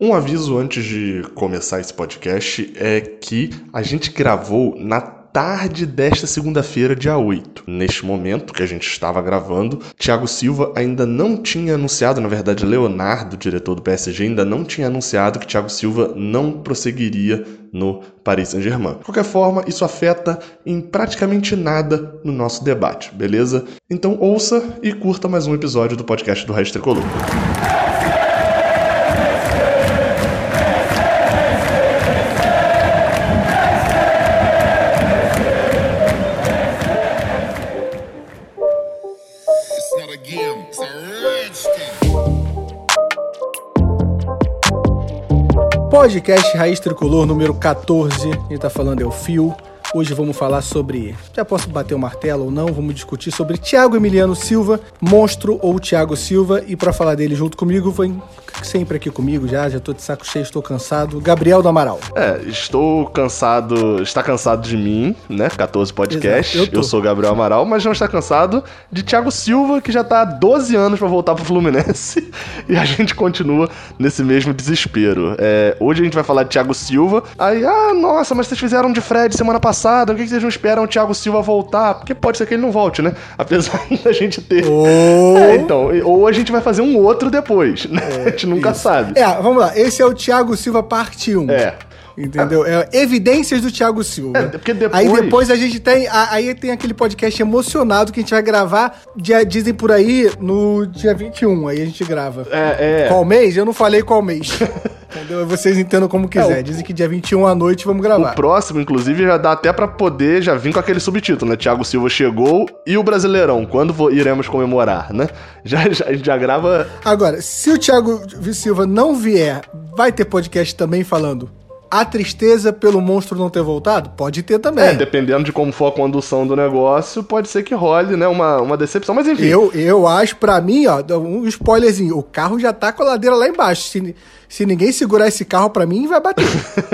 Um aviso antes de começar esse podcast é que a gente gravou na tarde desta segunda-feira, dia 8. Neste momento que a gente estava gravando, Thiago Silva ainda não tinha anunciado, na verdade, Leonardo, diretor do PSG, ainda não tinha anunciado que Thiago Silva não prosseguiria no Paris Saint-Germain. De qualquer forma, isso afeta em praticamente nada no nosso debate, beleza? Então ouça e curta mais um episódio do podcast do Raiz Tricolor. Podcast Raiz Tricolor número 14. Quem tá falando é o Fio. Hoje vamos falar sobre. Já posso bater o martelo ou não? Vamos discutir sobre Thiago Emiliano Silva, monstro ou Thiago Silva. E para falar dele junto comigo, vem sempre aqui comigo já, já tô de saco cheio, estou cansado. Gabriel do Amaral. É, estou cansado. Está cansado de mim, né? 14 podcast. Eu, eu, sou Gabriel Amaral, mas não está cansado de Thiago Silva, que já tá há 12 anos para voltar pro Fluminense. e a gente continua nesse mesmo desespero. É, hoje a gente vai falar de Thiago Silva. Aí, ah, nossa, mas vocês fizeram de Fred semana passada passada, por que vocês não esperam o Thiago Silva voltar? Porque pode ser que ele não volte, né? Apesar da gente ter. Oh. É, então, ou a gente vai fazer um outro depois, né? É, a gente nunca isso. sabe. É, vamos lá. Esse é o Thiago Silva parte 1. É. Entendeu? É, evidências do Thiago Silva. É, porque depois... Aí depois a gente tem. Aí tem aquele podcast emocionado que a gente vai gravar, dia, dizem por aí, no dia 21. Aí a gente grava. É, é. Qual mês? Eu não falei qual mês. Entendeu? Vocês entendam como quiser. É, o... Dizem que dia 21 à noite vamos gravar. O próximo, inclusive, já dá até para poder já vir com aquele subtítulo, né? Thiago Silva chegou e o Brasileirão. Quando iremos comemorar, né? Já, já, já grava. Agora, se o Thiago Silva não vier, vai ter podcast também falando a tristeza pelo monstro não ter voltado? Pode ter também. É, dependendo de como for a condução do negócio, pode ser que role, né? Uma, uma decepção, mas enfim. Eu, eu acho, para mim, ó, um spoilerzinho: o carro já tá com a ladeira lá embaixo. Se, se ninguém segurar esse carro para mim, vai bater.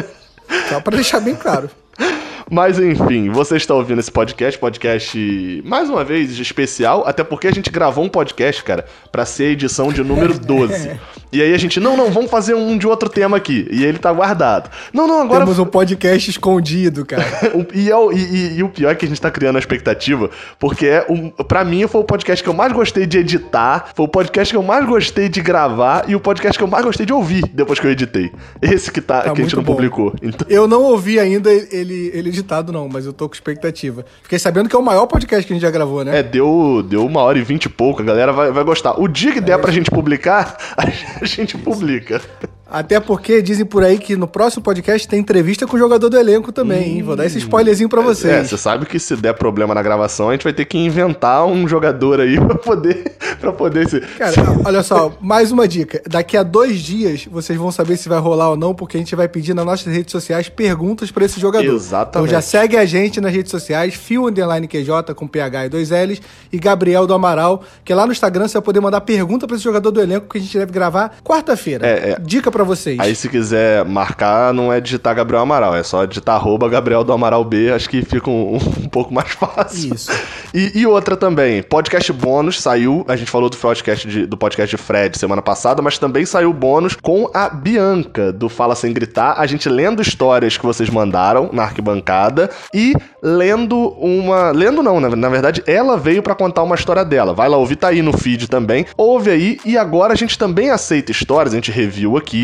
Só pra deixar bem claro. Mas enfim, você está ouvindo esse podcast, podcast mais uma vez especial, até porque a gente gravou um podcast, cara, para ser a edição de número 12. e aí a gente, não, não, vamos fazer um de outro tema aqui. E ele tá guardado. Não, não, agora. Temos um podcast escondido, cara. e, é o, e, e, o pior é que a gente tá criando a expectativa, porque é um, para mim foi o podcast que eu mais gostei de editar, foi o podcast que eu mais gostei de gravar e o podcast que eu mais gostei de ouvir depois que eu editei. Esse que, tá, tá que a gente não bom. publicou. Então... Eu não ouvi ainda ele, ele editado, não, mas eu tô com expectativa. Fiquei sabendo que é o maior podcast que a gente já gravou, né? É, deu, deu uma hora e vinte e pouco, a galera vai, vai gostar. O dia que der é, pra gente publicar, a gente publica. Até porque dizem por aí que no próximo podcast tem entrevista com o jogador do elenco também, hum, hein? Vou dar esse spoilerzinho pra vocês. É, você sabe que se der problema na gravação, a gente vai ter que inventar um jogador aí pra poder. pra poder ser. Cara, olha só, mais uma dica. Daqui a dois dias vocês vão saber se vai rolar ou não, porque a gente vai pedir nas nossas redes sociais perguntas pra esse jogador. Exatamente. Então já segue a gente nas redes sociais, Fio Underline QJ com PH e dois L's e Gabriel do Amaral, que lá no Instagram você vai poder mandar pergunta pra esse jogador do elenco que a gente deve gravar quarta-feira. É, é. Dica para vocês. Aí se quiser marcar, não é digitar Gabriel Amaral, é só digitar arroba Gabriel do Amaral B, acho que fica um, um pouco mais fácil. Isso. E, e, outra também, podcast bônus saiu, a gente falou do podcast de, do podcast de Fred semana passada, mas também saiu bônus com a Bianca, do Fala Sem Gritar, a gente lendo histórias que vocês mandaram na arquibancada e lendo uma... Lendo não, na, na verdade, ela veio para contar uma história dela. Vai lá ouvir, tá aí no feed também. Ouve aí, e agora a gente também aceita histórias, a gente review aqui,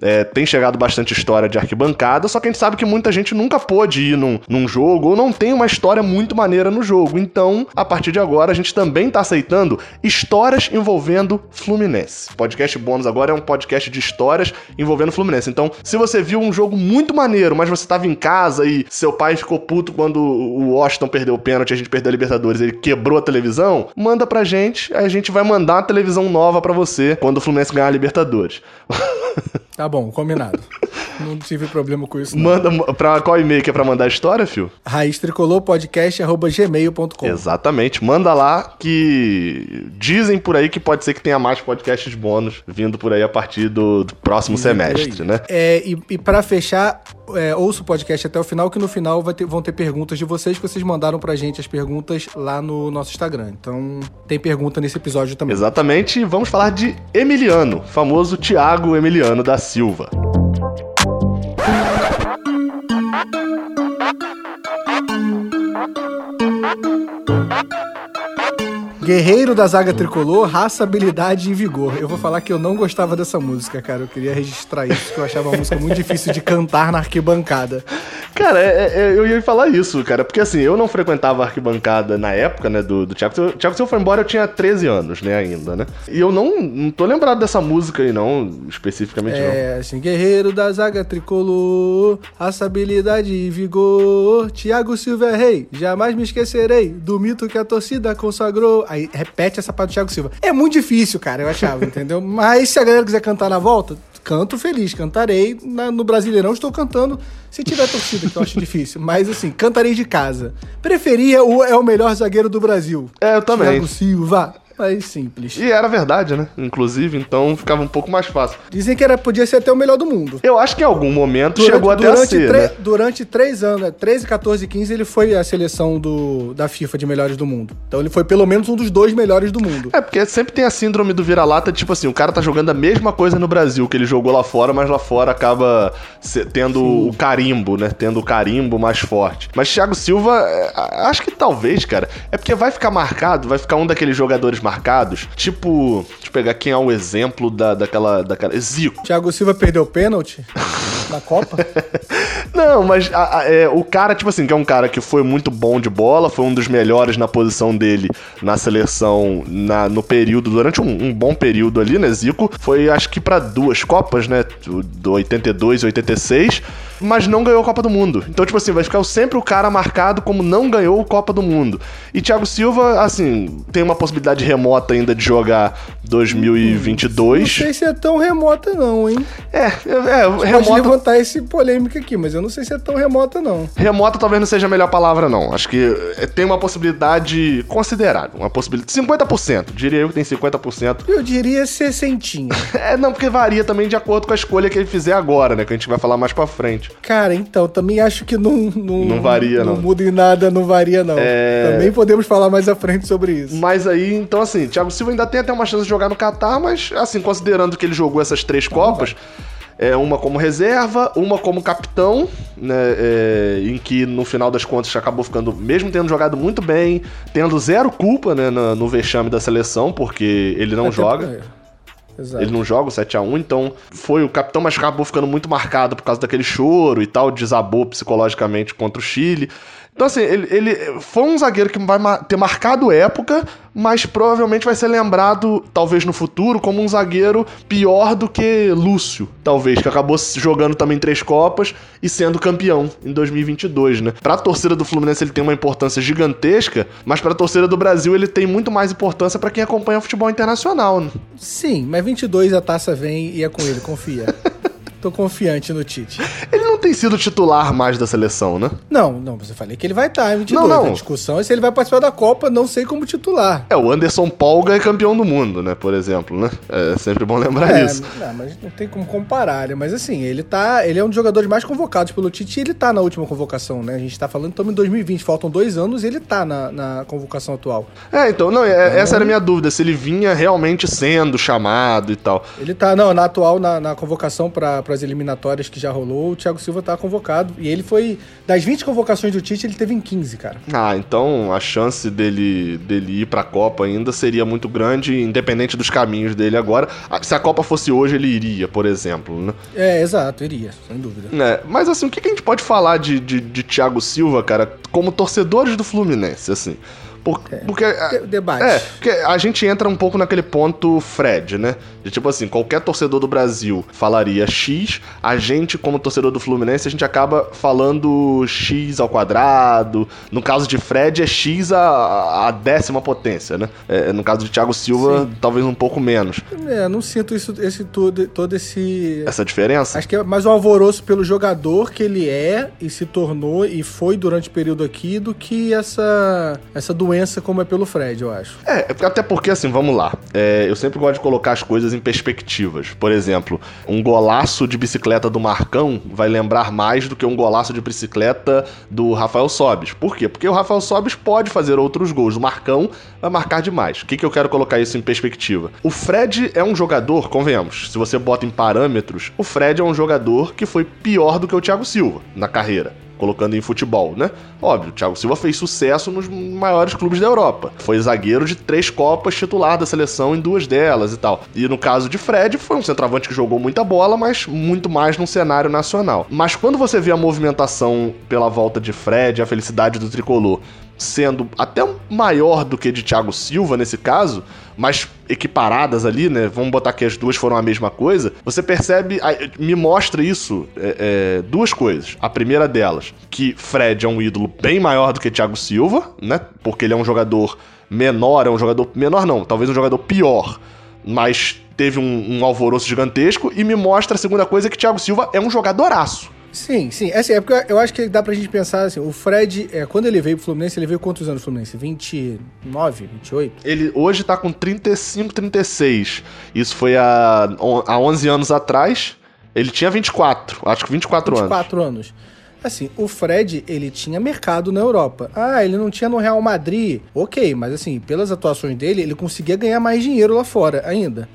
é, tem chegado bastante história de arquibancada, só que a gente sabe que muita gente nunca pôde ir num, num jogo ou não tem uma história muito maneira no jogo. Então, a partir de agora, a gente também tá aceitando histórias envolvendo Fluminense. Podcast bônus agora é um podcast de histórias envolvendo Fluminense. Então, se você viu um jogo muito maneiro, mas você tava em casa e seu pai ficou puto quando o Washington perdeu o pênalti a gente perdeu a Libertadores, ele quebrou a televisão, manda pra gente, a gente vai mandar uma televisão nova para você quando o Fluminense ganhar a Libertadores. Tá bom, combinado. Não tive problema com isso. Não. Manda pra qual e-mail que é pra mandar a história, fio? Raiz Tricolor Podcast gmail.com. Exatamente. Manda lá que dizem por aí que pode ser que tenha mais podcasts bônus vindo por aí a partir do, do próximo dizem semestre, né? É, e, e para fechar, é, ouça o podcast até o final, que no final ter, vão ter perguntas de vocês que vocês mandaram pra gente as perguntas lá no nosso Instagram. Então tem pergunta nesse episódio também. Exatamente, vamos falar de Emiliano, famoso Tiago Emiliano da Silva. Guerreiro da zaga tricolor, raça, habilidade e vigor. Eu vou falar que eu não gostava dessa música, cara. Eu queria registrar isso, que eu achava uma música muito difícil de cantar na arquibancada. Cara, é, é, eu ia falar isso, cara, porque assim, eu não frequentava a arquibancada na época, né, do, do Thiago Silva. Thiago Silva foi embora, eu tinha 13 anos, né, ainda, né? E eu não, não tô lembrado dessa música aí, não, especificamente é, não. É, assim, guerreiro da zaga tricolor, raça, habilidade e vigor. Thiago Silva é rei, jamais me esquecerei do mito que a torcida consagrou. Aí repete essa parte do Thiago Silva. É muito difícil, cara, eu achava, entendeu? Mas se a galera quiser cantar na volta, canto feliz, cantarei. Na, no Brasileirão estou cantando se tiver torcida, que eu acho difícil. Mas assim, cantarei de casa. Preferia o é o melhor zagueiro do Brasil. É, eu também. Thiago Silva mais simples. E era verdade, né? Inclusive, então ficava um pouco mais fácil. Dizem que era, podia ser até o melhor do mundo. Eu acho que em algum momento durante, chegou até a ser, né? Durante três anos, 13, 14 e 15, ele foi a seleção do, da FIFA de melhores do mundo. Então ele foi pelo menos um dos dois melhores do mundo. É, porque sempre tem a síndrome do vira-lata, tipo assim, o cara tá jogando a mesma coisa no Brasil que ele jogou lá fora, mas lá fora acaba tendo Sim. o carimbo, né? Tendo o carimbo mais forte. Mas Thiago Silva, é, acho que talvez, cara, é porque vai ficar marcado, vai ficar um daqueles jogadores marcados, tipo, deixa eu pegar quem é o exemplo da, daquela, daquela. Zico. Thiago Silva perdeu o pênalti na Copa? Não, mas a, a, é, o cara, tipo assim, que é um cara que foi muito bom de bola, foi um dos melhores na posição dele na seleção na, no período, durante um, um bom período ali, né? Zico foi acho que para duas Copas, né? Do 82 e 86 mas não ganhou a Copa do Mundo. Então, tipo assim, vai ficar sempre o cara marcado como não ganhou a Copa do Mundo. E Thiago Silva, assim, tem uma possibilidade remota ainda de jogar 2022. Não sei se é tão remota, não, hein? É, é, é remota. Pode levantar esse polêmica aqui, mas eu não sei se é tão remota, não. Remota talvez não seja a melhor palavra, não. Acho que é, tem uma possibilidade considerável. Uma possibilidade. 50%. Diria eu que tem 50%. Eu diria 60. é, não, porque varia também de acordo com a escolha que ele fizer agora, né? Que a gente vai falar mais pra frente. Cara, então, também acho que não. Não, não varia, não. Não muda em nada, não varia, não. É... Também podemos falar mais à frente sobre isso. Mas aí, então, assim, Thiago Silva ainda tem até uma chance de jogar no Qatar, mas, assim, considerando que ele jogou essas três Copas. É, uma como reserva, uma como capitão, né, é, em que no final das contas acabou ficando, mesmo tendo jogado muito bem, tendo zero culpa né, no, no vexame da seleção, porque ele não joga. Exato. Ele não joga o 7x1, então foi o capitão, mas acabou ficando muito marcado por causa daquele choro e tal, desabou psicologicamente contra o Chile. Então, assim, ele, ele foi um zagueiro que vai ter marcado época, mas provavelmente vai ser lembrado, talvez no futuro, como um zagueiro pior do que Lúcio, talvez, que acabou jogando também três Copas e sendo campeão em 2022, né? Pra torcida do Fluminense ele tem uma importância gigantesca, mas pra torcida do Brasil ele tem muito mais importância para quem acompanha o futebol internacional, né? Sim, mas 22 a taça vem e é com ele, confia. Tô confiante no Tite. Ele não tem sido titular mais da seleção, né? Não, não, você falei que ele vai estar em 22. Não, não. A discussão é se ele vai participar da Copa, não sei como titular. É, o Anderson Polga é campeão do mundo, né? Por exemplo, né? É sempre bom lembrar é, isso. Não, mas não tem como comparar, né? Mas assim, ele tá. Ele é um dos jogadores mais convocados pelo Tite e ele tá na última convocação, né? A gente tá falando, estamos em 2020, faltam dois anos e ele tá na, na convocação atual. É, então, não, é, então, essa era a minha dúvida, se ele vinha realmente sendo chamado e tal. Ele tá, não, na atual, na, na convocação para as eliminatórias que já rolou, o Thiago Silva tá convocado. E ele foi. Das 20 convocações do Tite, ele teve em 15, cara. Ah, então a chance dele, dele ir pra Copa ainda seria muito grande, independente dos caminhos dele agora. Ah, se a Copa fosse hoje, ele iria, por exemplo, né? É, exato, iria, sem dúvida. É, mas assim, o que a gente pode falar de, de, de Thiago Silva, cara, como torcedores do Fluminense, assim? Por, é, porque. De, debate. É, porque a gente entra um pouco naquele ponto Fred, né? De tipo assim, qualquer torcedor do Brasil falaria X, a gente, como torcedor do Fluminense, a gente acaba falando X ao quadrado. No caso de Fred, é X a, a décima potência, né? É, no caso de Thiago Silva, Sim. talvez um pouco menos. É, não sinto isso, esse todo, todo esse. Essa diferença? Acho que é mais um alvoroço pelo jogador que ele é e se tornou e foi durante o período aqui do que essa, essa doença doença como é pelo Fred, eu acho. É, até porque, assim, vamos lá. É, eu sempre gosto de colocar as coisas em perspectivas. Por exemplo, um golaço de bicicleta do Marcão vai lembrar mais do que um golaço de bicicleta do Rafael Sobis. Por quê? Porque o Rafael Sobis pode fazer outros gols. O Marcão vai marcar demais. O que, que eu quero colocar isso em perspectiva? O Fred é um jogador, convenhamos, se você bota em parâmetros, o Fred é um jogador que foi pior do que o Thiago Silva na carreira colocando em futebol, né? Óbvio, o Thiago Silva fez sucesso nos maiores clubes da Europa. Foi zagueiro de três Copas, titular da seleção em duas delas e tal. E no caso de Fred, foi um centroavante que jogou muita bola, mas muito mais num cenário nacional. Mas quando você vê a movimentação pela volta de Fred, a felicidade do tricolor, sendo até maior do que de Thiago Silva nesse caso, mas equiparadas ali, né? Vamos botar que as duas foram a mesma coisa. Você percebe, me mostra isso é, é, duas coisas. A primeira delas, que Fred é um ídolo bem maior do que Thiago Silva, né? Porque ele é um jogador menor, é um jogador menor não, talvez um jogador pior, mas teve um, um alvoroço gigantesco. E me mostra a segunda coisa que Thiago Silva é um jogadoraço. Sim, sim. É, assim, é porque eu acho que dá pra gente pensar assim, o Fred, é, quando ele veio pro Fluminense, ele veio quantos anos pro Fluminense? 29, 28? Ele hoje tá com 35, 36. Isso foi há, há 11 anos atrás. Ele tinha 24, acho que 24, 24 anos. 24 anos. Assim, o Fred, ele tinha mercado na Europa. Ah, ele não tinha no Real Madrid. Ok, mas assim, pelas atuações dele, ele conseguia ganhar mais dinheiro lá fora ainda.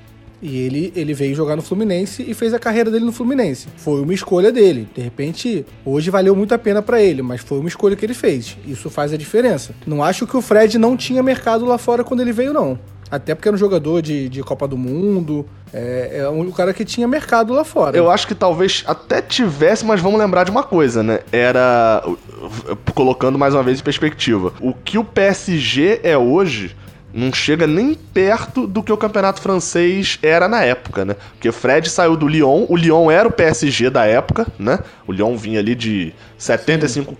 E ele, ele veio jogar no Fluminense e fez a carreira dele no Fluminense. Foi uma escolha dele. De repente, hoje valeu muito a pena para ele, mas foi uma escolha que ele fez. Isso faz a diferença. Não acho que o Fred não tinha mercado lá fora quando ele veio, não. Até porque era um jogador de, de Copa do Mundo. É, é um cara que tinha mercado lá fora. Eu acho que talvez até tivesse, mas vamos lembrar de uma coisa, né? Era. Colocando mais uma vez em perspectiva. O que o PSG é hoje não chega nem perto do que o campeonato francês era na época, né? Porque Fred saiu do Lyon, o Lyon era o PSG da época, né? O Lyon vinha ali de 75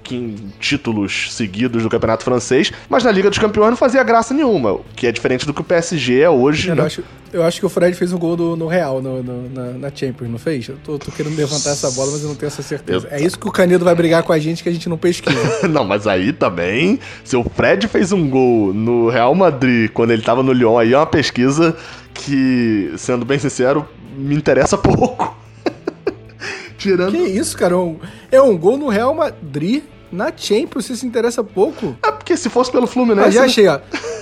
títulos seguidos do campeonato francês, mas na Liga dos Campeões não fazia graça nenhuma, que é diferente do que o PSG é hoje, eu né? Acho, eu acho que o Fred fez um gol do, no Real, no, no, na, na, Champions, não fez? Eu tô, tô, querendo levantar essa bola, mas eu não tenho essa certeza. Eu... É isso que o Canedo vai brigar com a gente, que a gente não pesquisa. não, mas aí também, se o Fred fez um gol no Real Madrid quando ele tava no Lyon, aí é uma pesquisa que, sendo bem sincero, me interessa pouco. Tirando... Que isso, cara? É um gol no Real Madrid na Champions, você se interessa pouco? É porque se fosse pelo Fluminense... Ah, já achei, ó.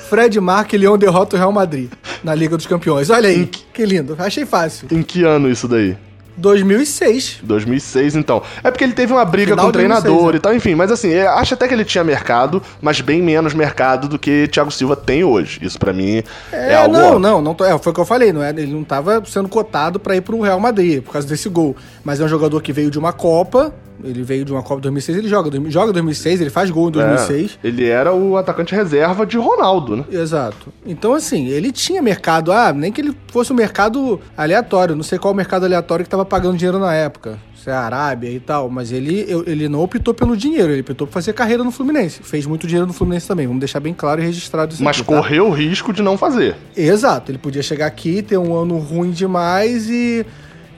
Fred Marque Leão derrota o Real Madrid na Liga dos Campeões. Olha aí, que... que lindo. Achei fácil. Em que ano isso daí? 2006. 2006, então. É porque ele teve uma briga Final com o treinador 2006, e tal, enfim. Mas assim, acho até que ele tinha mercado, mas bem menos mercado do que Thiago Silva tem hoje. Isso para mim é, é algo... Não, não, não tô, é, foi o que eu falei. Não é, ele não tava sendo cotado para ir pro Real Madrid por causa desse gol. Mas é um jogador que veio de uma Copa, ele veio de uma Copa 2006, ele joga, joga 2006, ele faz gol em 2006. É, ele era o atacante reserva de Ronaldo, né? Exato. Então, assim, ele tinha mercado. Ah, nem que ele fosse um mercado aleatório. Não sei qual mercado aleatório que tava pagando dinheiro na época. Se é a Arábia e tal. Mas ele, ele não optou pelo dinheiro, ele optou por fazer carreira no Fluminense. Fez muito dinheiro no Fluminense também. Vamos deixar bem claro e registrado isso Mas aqui, tá? correu tá? o risco de não fazer. Exato. Ele podia chegar aqui, ter um ano ruim demais e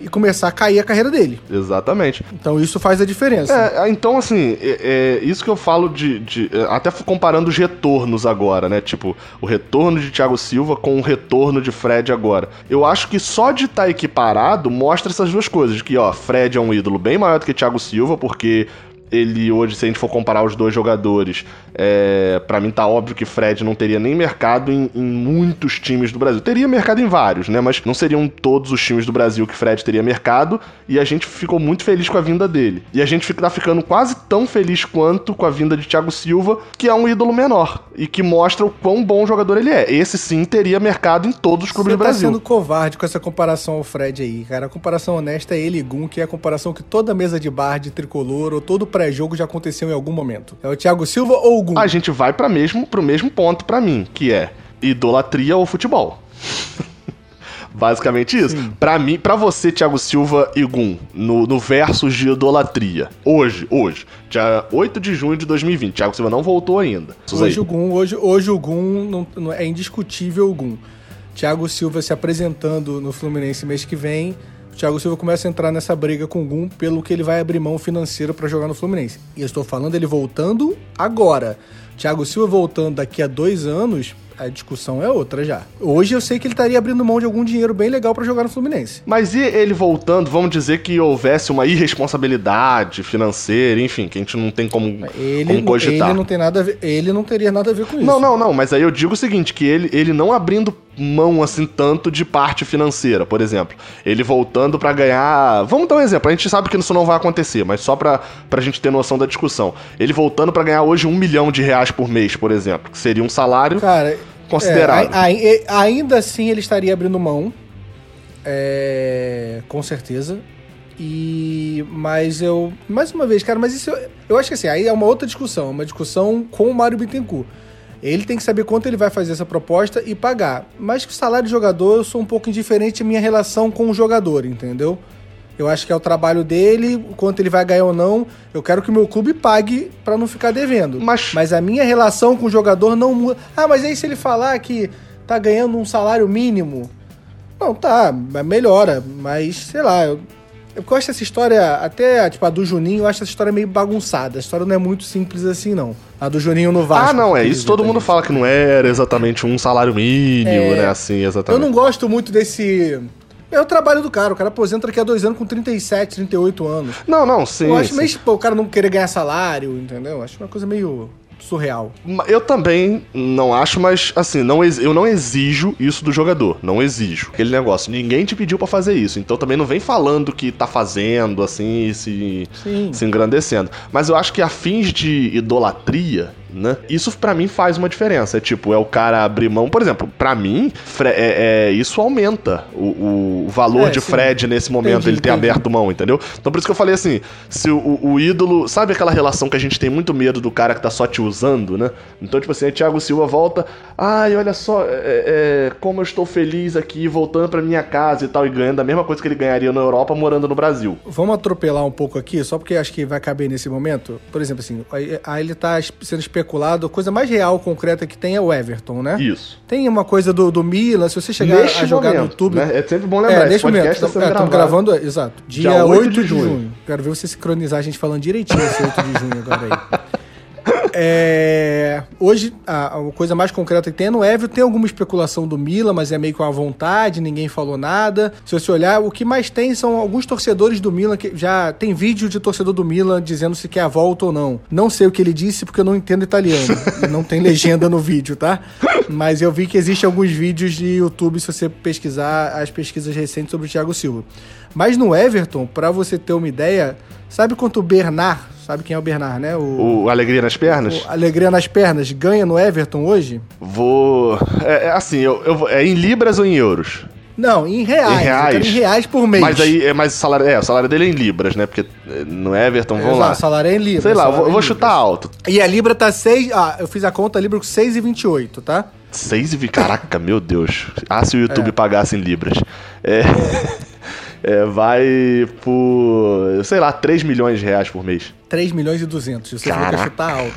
e começar a cair a carreira dele. Exatamente. Então isso faz a diferença. É, então assim, é, é isso que eu falo de, de, é, Até comparando os retornos agora, né? Tipo, o retorno de Thiago Silva com o retorno de Fred agora. Eu acho que só de estar tá equiparado mostra essas duas coisas. Que, ó, Fred é um ídolo bem maior do que Thiago Silva, porque ele hoje, se a gente for comparar os dois jogadores, é, para mim tá óbvio que Fred não teria nem mercado em, em, muitos times do Brasil. Teria mercado em vários, né? Mas não seriam todos os times do Brasil que Fred teria mercado. E a gente ficou muito feliz com a vinda dele. E a gente tá ficando quase tão feliz quanto com a vinda de Thiago Silva, que é um ídolo menor. E que mostra o quão bom jogador ele é. Esse sim teria mercado em todos os clubes Você do Brasil. Você tá sendo covarde com essa comparação ao Fred aí, cara. A comparação honesta é ele e Gun, que é a comparação que toda mesa de bar de tricolor ou todo pré pré-jogo já aconteceu em algum momento? É o Thiago Silva ou o Gum? A gente vai para mesmo pro mesmo ponto para mim, que é idolatria ou futebol. Basicamente isso. Para mim, para você, Thiago Silva e Gum, no, no versus de idolatria. Hoje, hoje, dia 8 de junho de 2020. Thiago Silva não voltou ainda. Hoje o Gum, hoje, hoje o Gum não, não, é indiscutível o Gum. Thiago Silva se apresentando no Fluminense mês que vem o Thiago Silva começa a entrar nessa briga com o Gum pelo que ele vai abrir mão financeiro para jogar no Fluminense. E eu estou falando ele voltando agora. Thiago Silva voltando daqui a dois anos, a discussão é outra já. Hoje eu sei que ele estaria abrindo mão de algum dinheiro bem legal para jogar no Fluminense. Mas e ele voltando, vamos dizer que houvesse uma irresponsabilidade financeira, enfim, que a gente não tem como, ele, como cogitar. Ele não tem nada a ver, ele não teria nada a ver com isso. Não, não, não, mas aí eu digo o seguinte, que ele, ele não abrindo mão assim tanto de parte financeira, por exemplo. Ele voltando para ganhar, vamos dar um exemplo, a gente sabe que isso não vai acontecer, mas só pra, pra gente ter noção da discussão. Ele voltando para ganhar hoje um milhão de reais por mês, por exemplo, que seria um salário Cara, considerável. É, ainda assim ele estaria abrindo mão, é, com certeza. E mas eu mais uma vez, cara, mas isso eu, eu acho que assim, aí é uma outra discussão, uma discussão com o Mário Bittencourt. Ele tem que saber quanto ele vai fazer essa proposta e pagar. Mas que o salário de jogador, eu sou um pouco indiferente à minha relação com o jogador, entendeu? Eu acho que é o trabalho dele, quanto ele vai ganhar ou não. Eu quero que o meu clube pague para não ficar devendo. Mas... mas a minha relação com o jogador não muda. Ah, mas aí se ele falar que tá ganhando um salário mínimo. Não, tá, melhora. Mas, sei lá, eu, eu gosto dessa história, até tipo a do Juninho, eu acho essa história meio bagunçada. A história não é muito simples assim, não. A do Juninho no Vasco. Ah, não, é isso. Todo mundo fala que não era exatamente um salário mínimo, é... né? Assim, exatamente. Eu não gosto muito desse. É o trabalho do cara. O cara aposenta daqui a dois anos com 37, 38 anos. Não, não, sim. Eu acho sim. meio, tipo, o cara não querer ganhar salário, entendeu? Eu acho uma coisa meio surreal. Eu também não acho, mas assim, não eu não exijo isso do jogador. Não exijo. Aquele negócio, ninguém te pediu para fazer isso. Então também não vem falando que tá fazendo, assim, se, se engrandecendo. Mas eu acho que a fins de idolatria, né? Isso para mim faz uma diferença. É tipo, é o cara abrir mão. Por exemplo, para mim, é, é, isso aumenta o, o valor é, de sim. Fred nesse momento, entendi, ele ter entendi. aberto mão, entendeu? Então por isso que eu falei assim: se o, o, ídolo. Sabe aquela relação que a gente tem muito medo do cara que tá só te usando, né? Então, tipo assim, aí Thiago Silva volta. Ai, olha só, é, é como eu estou feliz aqui, voltando para minha casa e tal, e ganhando a mesma coisa que ele ganharia na Europa morando no Brasil. Vamos atropelar um pouco aqui, só porque acho que vai caber nesse momento. Por exemplo, assim, aí ele tá sendo especulado, a coisa mais real, concreta que tem é o Everton, né? Isso. Tem uma coisa do, do Milan, se você chegar Neste a jogar momento, no YouTube. Né? É sempre bom lembrar, é, neste momento. Estamos tá é, gravando, exato. Dia, dia 8, 8 de, junho. junho. Quero ver você sincronizar a gente falando direitinho esse 8 de junho agora aí. É, hoje, a, a, coisa mais concreta que tem é no Everton. Tem alguma especulação do Milan, mas é meio com a vontade, ninguém falou nada. Se você olhar, o que mais tem são alguns torcedores do Milan que já tem vídeo de torcedor do Milan dizendo se quer a volta ou não. Não sei o que ele disse porque eu não entendo italiano. não tem legenda no vídeo, tá? Mas eu vi que existem alguns vídeos de YouTube se você pesquisar as pesquisas recentes sobre o Thiago Silva. Mas no Everton, para você ter uma ideia, sabe quanto o Bernard Sabe quem é o Bernard, né? O, o Alegria nas Pernas? O Alegria nas Pernas ganha no Everton hoje? Vou. É, é assim, eu, eu, é em libras ou em euros? Não, em reais. Em reais. em reais por mês. Mas aí, é mais o salário, é, o salário dele é em libras, né? Porque é, no Everton, vamos Exato, lá. O salário é em libras. Sei lá, eu vou, é chutar alto. E a libra tá 6, ah, eu fiz a conta, a libra com 6,28, tá? 6 e... Caraca, meu Deus. Ah, se o YouTube é. pagasse em libras. É... é, vai por, sei lá, 3 milhões de reais por mês. 3 milhões e 200. Você vai chutar alto.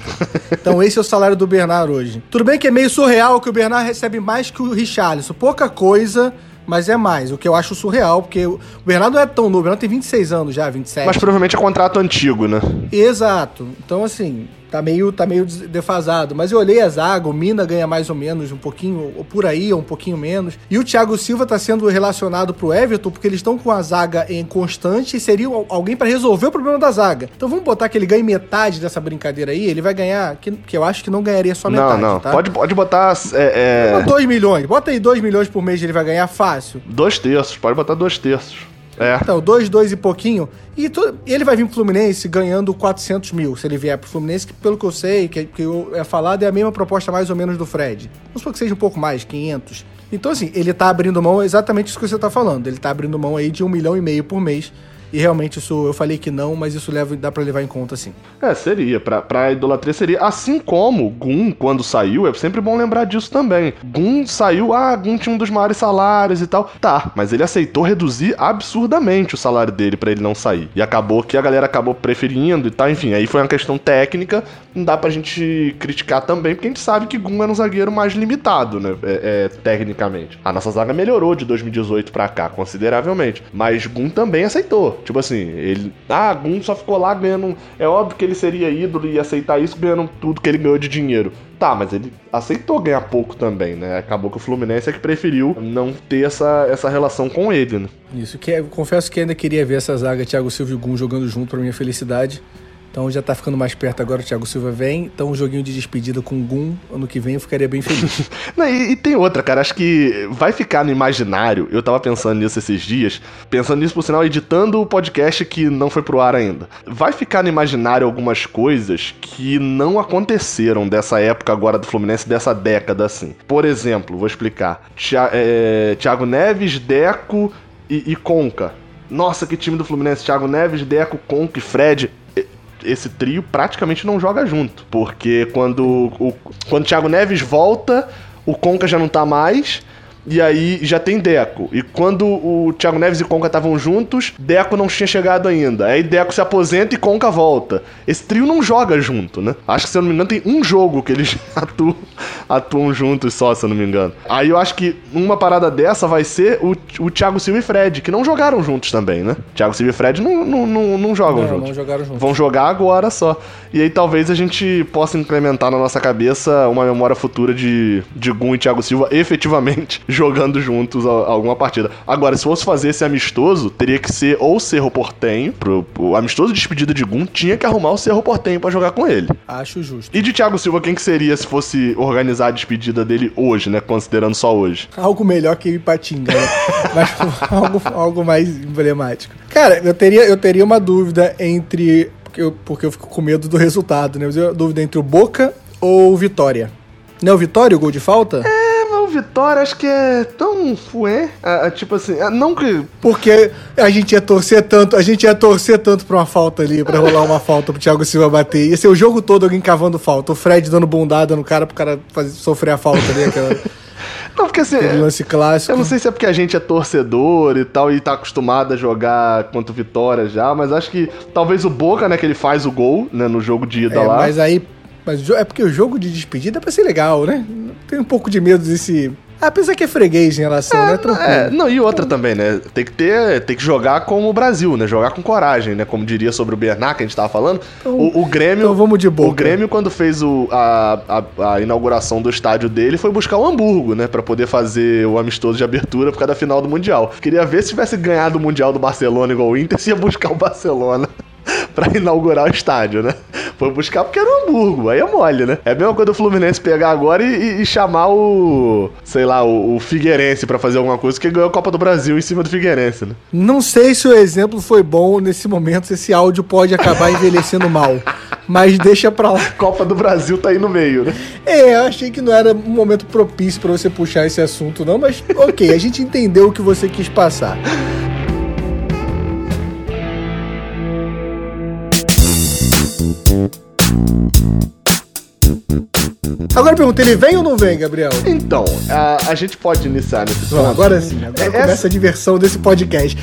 Então esse é o salário do Bernard hoje. Tudo bem que é meio surreal que o Bernard recebe mais que o Richarlison. Pouca coisa, mas é mais. O que eu acho surreal, porque o Bernardo não é tão novo, o Bernardo tem 26 anos já, 27. Mas provavelmente é contrato antigo, né? Exato. Então, assim, tá meio, tá meio defasado. Mas eu olhei a zaga, o Mina ganha mais ou menos um pouquinho, ou por aí, ou um pouquinho menos. E o Thiago Silva tá sendo relacionado pro Everton, porque eles estão com a zaga em constante e seria alguém para resolver o problema da zaga. Então vamos botar que ele ganhe metade dessa brincadeira aí, ele vai ganhar, que, que eu acho que não ganharia só metade, Não, não, tá? pode, pode botar... É, é... 2 milhões, bota aí 2 milhões por mês ele vai ganhar fácil. Dois terços, pode botar dois terços. É. Então, dois, dois e pouquinho. E ele vai vir pro Fluminense ganhando 400 mil, se ele vier pro Fluminense, que pelo que eu sei, que, que é falado, é a mesma proposta mais ou menos do Fred. Vamos supor que seja um pouco mais, 500. Então, assim, ele tá abrindo mão exatamente isso que você tá falando. Ele tá abrindo mão aí de um milhão e meio por mês e realmente isso, eu falei que não, mas isso leva, dá para levar em conta sim. É, seria. Pra, pra idolatria seria. Assim como Gun, quando saiu, é sempre bom lembrar disso também. Gun saiu, ah, Gun tinha um dos maiores salários e tal. Tá, mas ele aceitou reduzir absurdamente o salário dele para ele não sair. E acabou que a galera acabou preferindo e tal. Enfim, aí foi uma questão técnica. Não dá pra gente criticar também, porque a gente sabe que Gun era um zagueiro mais limitado, né? É, é, tecnicamente. A nossa zaga melhorou de 2018 para cá, consideravelmente. Mas Gun também aceitou Tipo assim, ele. Ah, Gum só ficou lá ganhando. É óbvio que ele seria ídolo e aceitar isso ganhando tudo que ele ganhou de dinheiro. Tá, mas ele aceitou ganhar pouco também, né? Acabou que o Fluminense é que preferiu não ter essa, essa relação com ele, né? Isso, que é, confesso que ainda queria ver essa zaga Thiago Silva e Gum jogando junto pra minha felicidade. Então já tá ficando mais perto agora, o Thiago Silva vem. Então um joguinho de despedida com o Gum, ano que vem eu ficaria bem feliz. Não, e, e, tem outra, cara, acho que vai ficar no imaginário. Eu tava pensando nisso esses dias, pensando nisso, por sinal, editando o podcast que não foi pro ar ainda. Vai ficar no imaginário algumas coisas que não aconteceram dessa época agora do Fluminense, dessa década assim. Por exemplo, vou explicar: Tia, é, Thiago Neves, Deco e, e Conca. Nossa, que time do Fluminense! Thiago Neves, Deco, Conca e Fred esse trio praticamente não joga junto. Porque quando o, quando Thiago Neves volta, o Conca já não tá mais. E aí já tem Deco. E quando o Thiago Neves e Conca estavam juntos, Deco não tinha chegado ainda. Aí Deco se aposenta e Conca volta. Esse trio não joga junto, né? Acho que, se eu não me engano, tem um jogo que eles atuam, atuam juntos só, se eu não me engano. Aí eu acho que uma parada dessa vai ser o, o Thiago Silva e Fred, que não jogaram juntos também, né? Thiago Silva e Fred não, não, não, não jogam não, juntos. Não jogaram juntos. Vão jogar agora só. E aí talvez a gente possa implementar na nossa cabeça uma memória futura de, de Gun e Thiago Silva efetivamente jogando juntos alguma partida. Agora, se fosse fazer esse amistoso, teria que ser ou Cerro Portenho, pro, pro amistoso de despedida de Gun, tinha que arrumar o Cerro Portenho para jogar com ele. Acho justo. E de Thiago Silva, quem que seria se fosse organizar a despedida dele hoje, né? Considerando só hoje? Algo melhor que Ipatinga, né? Mas algo, algo mais emblemático. Cara, eu teria, eu teria uma dúvida entre. Porque eu, porque eu fico com medo do resultado, né? Mas eu dúvida entre o Boca ou o Vitória. Não é o Vitória o gol de falta? É, o Vitória acho que é tão fué. É, é, tipo assim, é, não que. Porque a gente ia torcer tanto, a gente ia torcer tanto pra uma falta ali, pra rolar uma falta pro Thiago Silva bater. Ia ser o jogo todo alguém cavando falta. O Fred dando bundada no cara pro cara fazer, sofrer a falta ali, aquela. Não, porque assim. Aquele lance clássico. Eu não sei se é porque a gente é torcedor e tal, e tá acostumado a jogar contra o Vitória já, mas acho que talvez o Boca, né, que ele faz o gol, né, no jogo de ida É, lá. mas aí. Mas é porque o jogo de despedida é pra ser legal, né? Tem um pouco de medo desse. Apesar que é freguês em relação, né? Tranquilo. É, não, e outra também, né? Tem que ter, tem que jogar como o Brasil, né? Jogar com coragem, né? Como diria sobre o Bernard, que a gente tava falando. o, o Grêmio. então vamos de Boca. O Grêmio, quando fez o, a, a, a inauguração do estádio dele, foi buscar o Hamburgo, né? Pra poder fazer o amistoso de abertura por causa da final do Mundial. Queria ver se tivesse ganhado o Mundial do Barcelona igual o Inter, se ia buscar o Barcelona. Pra inaugurar o estádio, né? Foi buscar porque era o Hamburgo, aí é mole, né? É a mesma coisa do Fluminense pegar agora e, e- chamar o, sei lá, o, o Figueirense pra fazer alguma coisa, que ganhou a Copa do Brasil em cima do Figueirense, né? Não sei se o exemplo foi bom nesse momento, se esse áudio pode acabar envelhecendo mal. Mas deixa pra lá. Copa do Brasil tá aí no meio, né? É, eu achei que não era um momento propício pra você puxar esse assunto, não, mas ok, a gente entendeu o que você quis passar. Agora eu pergunto, ele vem ou não vem, Gabriel? Então, a, a gente pode iniciar nesse Bom, ponto. agora sim, agora É- começa a diversão desse podcast.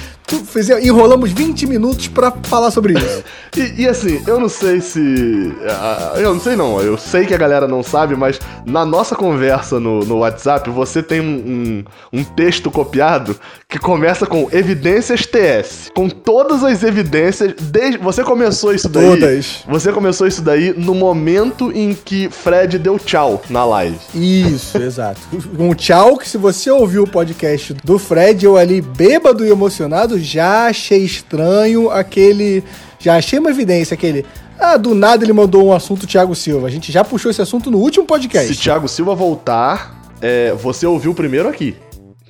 Fizemos, enrolamos 20 minutos pra falar sobre isso. E, e assim, eu não sei se. ah, Eu não sei não, eu sei que a galera não sabe, mas na nossa conversa no, no WhatsApp, você tem um, um, um texto copiado que começa com evidências TS. Com todas as evidências. Desde, você começou isso daí. Todas. Você começou isso daí no momento em que Fred deu tchau na live. Isso, exato. Um tchau, que se você ouviu o podcast do Fred, eu ali bêbado e emocionado, já achei estranho aquele. Já achei uma evidência, aquele. Ah, do nada ele mandou um assunto Thiago Silva. A gente já puxou esse assunto no último podcast. Se Thiago Silva voltar, é, você ouviu primeiro aqui.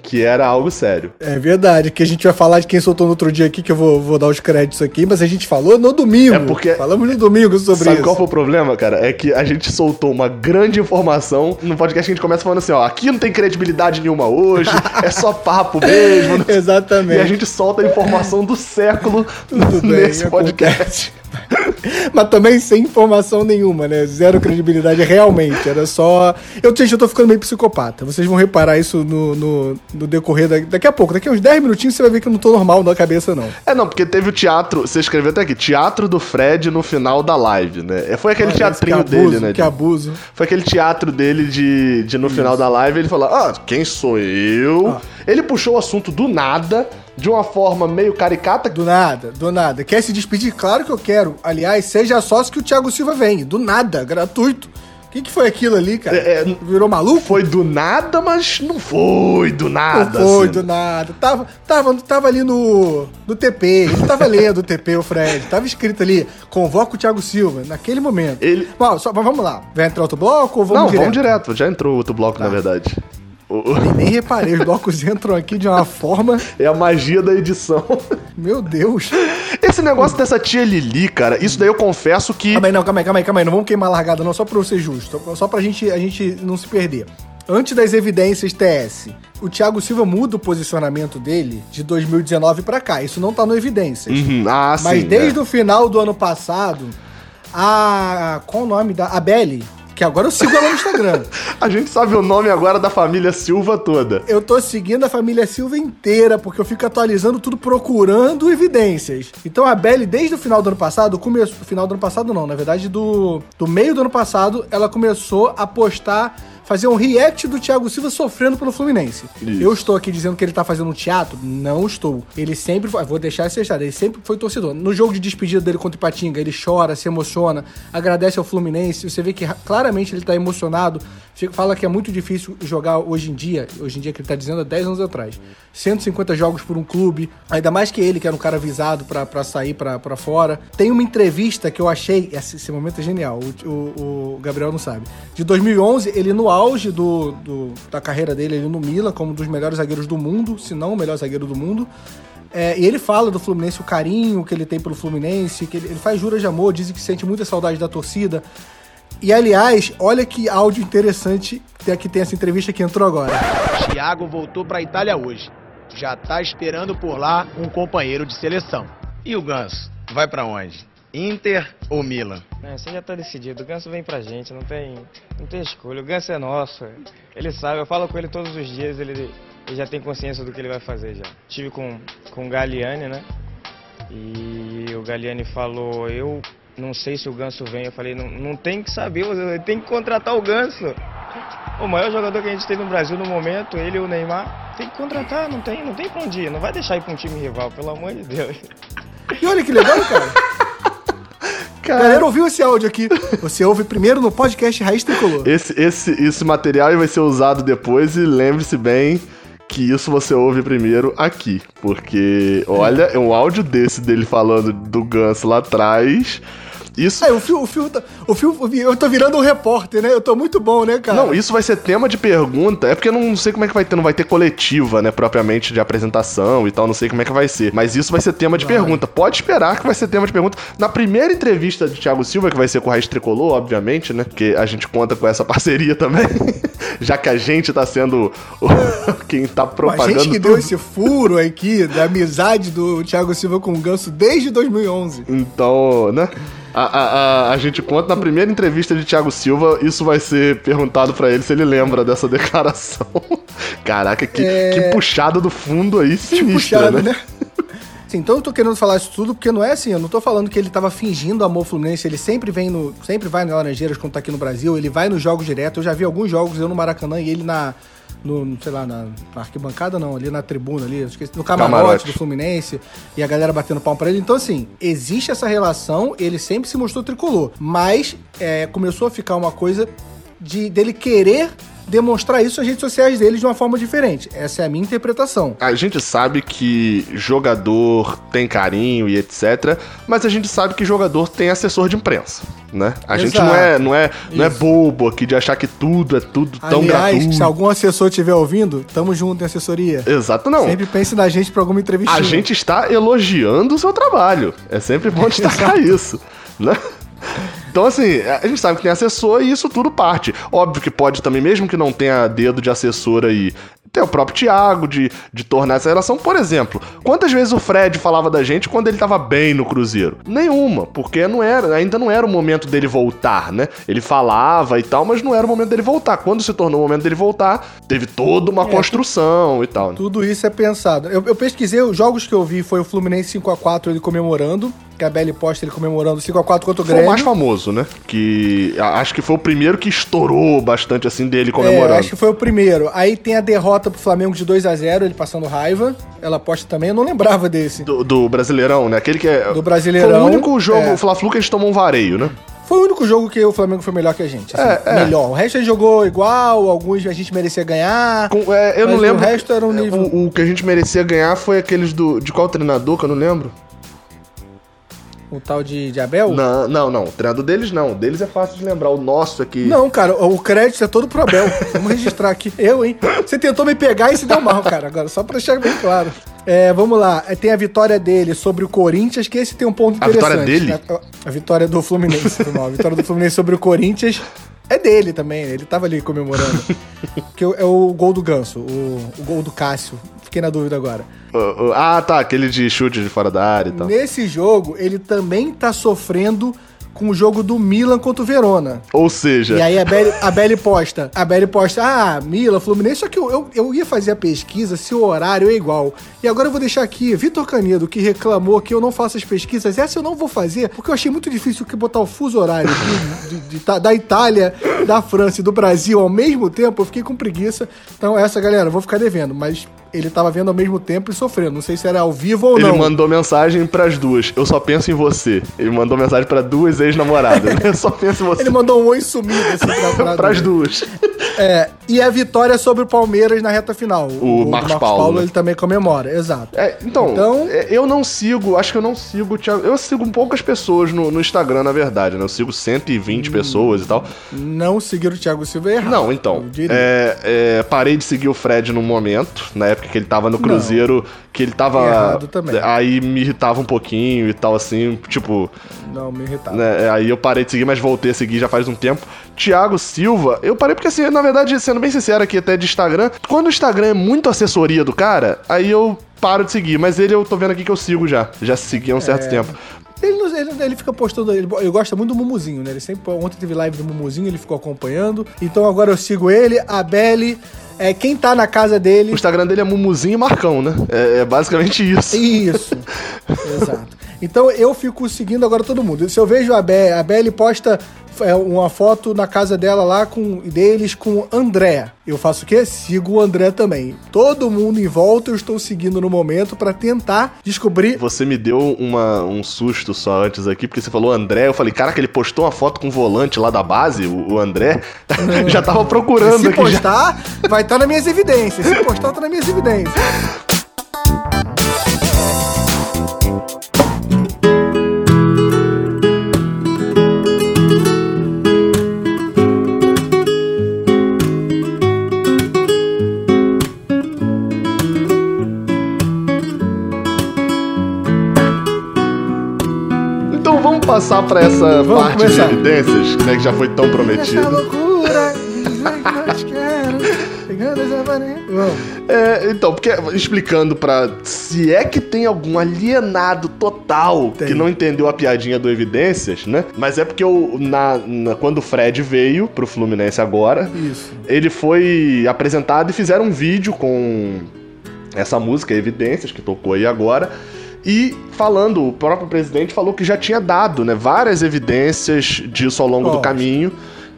Que era algo sério. É verdade, que a gente vai falar de quem soltou no outro dia aqui, que eu vou, vou dar os créditos aqui, mas a gente falou no domingo. É porque- Falamos no domingo sobre Sabe isso. qual foi o problema, cara? É que a gente soltou uma grande informação no podcast que a gente começa falando assim, ó, aqui não tem credibilidade nenhuma hoje, é só papo mesmo. E Exatamente. a gente solta a informação do século Tudo bem, nesse podcast. Mas também sem informação nenhuma, né? Zero credibilidade realmente. Era só. Eu, gente, eu tô ficando meio psicopata. Vocês vão reparar isso no, no, no decorrer da- daqui a pouco. Daqui a uns 10 minutinhos você vai ver que eu não tô normal na cabeça, não. É, não, porque teve o teatro, você escreveu até aqui, teatro do Fred no final da live, né? É, Foi aquele Olha, teatrinho abuso, dele, né? Que abuso. Foi aquele teatro dele de, de no final da live ele falar: Ah, quem sou eu? Ah. Ele puxou o assunto do nada, de uma forma meio caricata. Do nada, do nada. Quer se despedir? Claro que eu quero. Aliás, seja sócio que o Thiago Silva vem. Do nada, gratuito. O que, que foi aquilo ali, cara? É, é, Virou maluco? Foi do nada, mas não foi do nada. Não foi assim. do nada. Tava, tava, tava ali no, no TP. Ele tava lendo o TP, o Fred. Tava escrito ali, convoca o Thiago Silva, naquele momento. Ele- Bom, só, mas vamos lá. Vai entrar outro bloco ou vamos Não, direto? vamos direto. Já entrou outro bloco, na verdade. O- o- Nem reparei, os blocos entram aqui de uma forma... É a magia da edição. Meu Deus. Esse negócio dessa tia Lili, cara, isso daí eu confesso que. Calma aí, não, calma aí, calma aí, calma aí. Não vamos queimar a largada, não, só pra eu ser justo. Só pra gente, a gente não se perder. Antes das evidências TS, o Thiago Silva muda o posicionamento dele de 2019 pra cá. Isso não tá no evidências. Uhum, Ah, sim. Mas desde é. o final do ano passado, a. Qual o nome da. A Belly, que agora eu sigo ela no Instagram. A gente sabe o nome agora da família Silva toda. Eu tô seguindo a família Silva inteira, porque eu fico atualizando tudo procurando evidências. Então a Belly, desde o final do ano passado, começou. Final do ano passado não, na verdade, do, do meio do ano passado, ela começou a postar. Fazer um react do Thiago Silva sofrendo pelo Fluminense. Isso. Eu estou aqui dizendo que ele tá fazendo um teatro? Não estou. Ele sempre foi. Vou deixar esse deixado. Ele sempre foi torcedor. No jogo de despedida dele contra o Ipatinga, ele chora, se emociona, agradece ao Fluminense. Você vê que ra- claramente ele tá emocionado. Fala que é muito difícil jogar hoje em dia. Hoje em dia que ele tá dizendo há 10 anos atrás. 150 jogos por um clube. Ainda mais que ele, que era um cara avisado pra, pra sair pra, pra fora. Tem uma entrevista que eu achei. Esse, esse momento é genial. O, o- o Gabriel não sabe. De 2011, ele no auge do, do- da carreira dele, ele no Milan, como um dos melhores zagueiros do mundo, se não o melhor zagueiro do mundo. É, e ele fala do Fluminense, o carinho que ele tem pelo Fluminense, que ele, ele faz juras de amor, diz que sente muita saudade da torcida. E aliás, olha que áudio interessante que tem essa entrevista que entrou agora. Thiago voltou para a Itália hoje. Já tá esperando por lá um companheiro de seleção. E o Ganso? Vai para onde? Inter ou Milan? É, isso já tá decidido. O Ganso vem pra gente, não tem, não tem escolha. O Ganso é nosso. Ele sabe, eu falo com ele todos os dias, ele, ele já tem consciência do que ele vai fazer já. Tive com, com o Galliani, né? E o Galliani falou, eu não sei se o Ganso vem. Eu falei, não, não tem que saber, você tem que contratar o Ganso. O maior jogador que a gente tem no Brasil no momento, ele e o Neymar, tem que contratar, não tem, não tem pra onde ir. Não vai deixar ir pra um time rival, pelo amor de Deus. E olha que legal, cara. Galera, ouviu esse áudio aqui? Você ouve primeiro no podcast Raiz Tricolor. Esse, esse, esse material vai ser usado depois e lembre-se bem que isso você ouve primeiro aqui. Porque, olha, é um áudio desse dele falando do Ganso lá atrás. Isso. É, o fio, o fio, tá- o fio, eu tô virando um repórter, né? Eu tô muito bom, né, cara? Não, isso vai ser tema de pergunta. É porque eu não sei como é que vai ter, não vai ter coletiva, né, propriamente de apresentação e tal, não sei como é que vai ser. Mas isso vai ser tema de pergunta. Pode esperar que vai ser tema de pergunta. Na primeira entrevista de Thiago Silva, que vai ser com o Raiz Tricolor, obviamente, né, porque a gente conta com essa parceria também. Já que a gente tá sendo quem tá a propagando gente que tudo. deu esse furo aqui da amizade do Thiago Silva com o Ganso desde 2011. Então, né? A, a, a, a gente conta na primeira entrevista de Thiago Silva, isso vai ser perguntado pra ele se ele lembra dessa declaração. Caraca, que, que puxada do fundo aí, sinistra, É. Puxado, né? né? Sim, então eu tô querendo falar isso tudo porque não é assim, eu não tô falando que ele tava fingindo amor Fluminense, ele sempre vem no, sempre vai nas Laranjeiras quando tá aqui no Brasil, ele vai nos jogos direto, eu já vi alguns jogos eu no Maracanã e ele na no, sei lá, na, na arquibancada não, ali na tribuna ali, esqueci, no camarote, Camarote. do Fluminense e a galera batendo palma pra ele. Então assim, existe essa relação, ele sempre se mostrou tricolor, mas é, começou a ficar uma coisa de dele querer demonstrar isso nas redes sociais dele de uma forma diferente. Essa é a minha interpretação. A gente sabe que jogador tem carinho e etc, mas a gente sabe que jogador tem assessor de imprensa, né? A gente Exato. não é, não é, não é bobo aqui de achar que tudo é tudo tão Aliás, gratuito. se algum assessor estiver ouvindo, tamo junto em assessoria. Exato, não. Sempre pense na gente pra alguma entrevista. A gente está elogiando o seu trabalho. É sempre bom destacar isso, né? Então, assim, a gente sabe que tem assessor e isso tudo parte. Óbvio que pode também, mesmo que não tenha dedo de assessor aí, ter o próprio Thiago de, de tornar essa relação. Por exemplo, quantas vezes o Fred falava da gente quando ele tava bem no Cruzeiro? Nenhuma, porque não era, ainda não era o momento dele voltar, né? Ele falava e tal, mas não era o momento dele voltar. Quando se tornou o momento dele voltar, teve toda uma construção e tal. né? Tudo isso é pensado. Eu, eu pesquisei, os jogos que eu vi foi o Fluminense 5x4 ele comemorando. que a Belly posta ele comemorando 5x4 contra o Foi o Grêmio. mais famoso, né? Que acho que foi o primeiro que estourou bastante assim dele É, comemorando. acho que foi o primeiro. Aí tem a derrota pro Flamengo de 2 a 0 ele passando raiva. Ela posta também, eu não lembrava desse. Do, do Brasileirão, né? Aquele que é. Do Brasileirão, Foi o único jogo, é. o Fla-Flu, que a gente tomou um vareio, né? Foi o único jogo que o Flamengo foi melhor que a gente. assim, É, é. Melhor. O resto a gente jogou igual, alguns a gente merecia ganhar. Com- é, eu não o lembro. resto era um é, nível- O, o que a gente merecia ganhar foi aqueles do. De qual treinador que eu não lembro? O tal de, de Abel? Não, não, não. O treinador deles não. O deles é fácil de lembrar. O nosso aqui. Não, cara, o crédito é todo pro Abel. Vamos registrar aqui. Eu, hein? Você tentou me pegar e se deu mal, cara. Agora, só pra deixar bem claro. É, vamos lá. É, Tem a vitória dele sobre o Corinthians, que esse tem um ponto A interessante. vitória dele? A, a vitória do Fluminense, mal. A vitória do Fluminense sobre o Corinthians é dele também. Ele tava ali comemorando. que é o gol do Ganso, o, o gol do Cássio. Fiquei na dúvida agora. Uh, uh, ah, tá. Aquele de chute de fora da área e tal. Nesse jogo, ele também tá sofrendo com o jogo do Milan contra o Verona. Ou seja. E aí a Belly, a Belly posta, a Belly posta, ah, Mila, Fluminense, só que eu, eu, eu ia fazer a pesquisa se o horário é igual. E agora eu vou deixar aqui, Vitor Canedo, que reclamou que eu não faço as pesquisas, essa eu não vou fazer, porque eu achei muito difícil que botar o fuso horário de- de- de- da- da Itália, da França e do Brasil ao mesmo tempo, eu fiquei com preguiça. Então essa, galera, eu vou ficar devendo, mas ele tava vendo ao mesmo tempo e sofrendo. Não sei se era ao vivo ou Ele não. mandou mensagem pras duas. Eu só penso em você. Ele mandou mensagem pra duas ex-namoradas. Eu só penso em você. Ele mandou um oi sumido assim pra pras duas. É, e a vitória sobre o Palmeiras na reta final. O do Marcos Paulo, né? ele também comemora, exato. É, então, Então- é, eu não sigo, acho que eu não sigo o Thiago. Eu sigo poucas pessoas no, no Instagram, na verdade, né? Eu sigo 120 Hum. pessoas e tal. Não seguir o Thiago Silva é errado. Não, então. é, é, parei de seguir o Fred no momento, na época que ele tava no Cruzeiro, que ele tava. Errado também. Aí me irritava um pouquinho e tal, assim, tipo. Não, me irritava. né, aí eu parei de seguir, mas voltei a seguir já faz um tempo. Thiago Silva, eu parei porque, assim, na verdade, sendo bem sincero aqui até de Instagram, quando o Instagram é muito assessoria do cara, aí eu paro de seguir. Mas ele eu tô vendo aqui que eu sigo já. Já segui há um É. certo tempo. Ele, não- ele, ele fica postando, ele, ele gosta muito do Mumuzinho, né? Ele sempre, ontem teve live do Mumuzinho, ele ficou acompanhando. Então agora eu sigo ele, a Belly, é, quem tá na casa dele. O Instagram dele é Mumuzinho e Marcão, né? É, é basicamente isso. Isso. Exato. Então eu fico seguindo agora todo mundo. Se eu vejo a Be a Belly posta é, uma foto na casa dela lá com deles com André. Eu faço o quê? Sigo o André também. Todo mundo em volta eu estou seguindo no momento pra tentar descobrir. Você me deu uma- um susto só antes aqui, porque você falou André. Eu falei, caraca, ele postou uma foto com o volante lá da base, o, o André. já tava procurando Se aqui. já. postar, vai estar nas minhas evidências. Se postar, tá nas minhas evidências. Vamos passar pra essa Vamos parte começar. de evidências, né, que já foi tão prometida. essa. É, então, porque explicando pra se é que tem algum alienado total Tem. que não entendeu a piadinha do Evidências, né? Mas é porque o, na, na- quando o Fred veio pro Fluminense agora, Isso. ele foi apresentado e fizeram um vídeo com essa música Evidências que tocou aí agora. E falando, o próprio presidente falou que já tinha dado, né, várias evidências disso ao longo do caminho.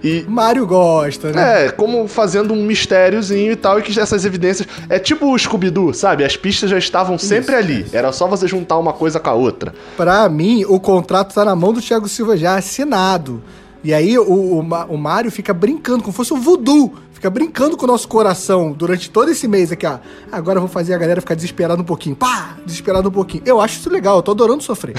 E Mário gosta, né? é, como fazendo um mistériozinho e tal, e que essas evidências. É tipo o Scooby-Doo, sabe? As pistas já estavam sempre ali. Era só você juntar uma coisa com a outra. Pra mim, o contrato tá na mão do Thiago Silva já assinado. E aí o, o, o Mário fica brincando, como se fosse um voodoo. Fica brincando com o nosso coração durante todo esse mês aqui, ó. Agora eu vou fazer a galera ficar desesperada um pouquinho. Pá! Desesperada um pouquinho. Eu acho isso legal, eu tô adorando sofrer.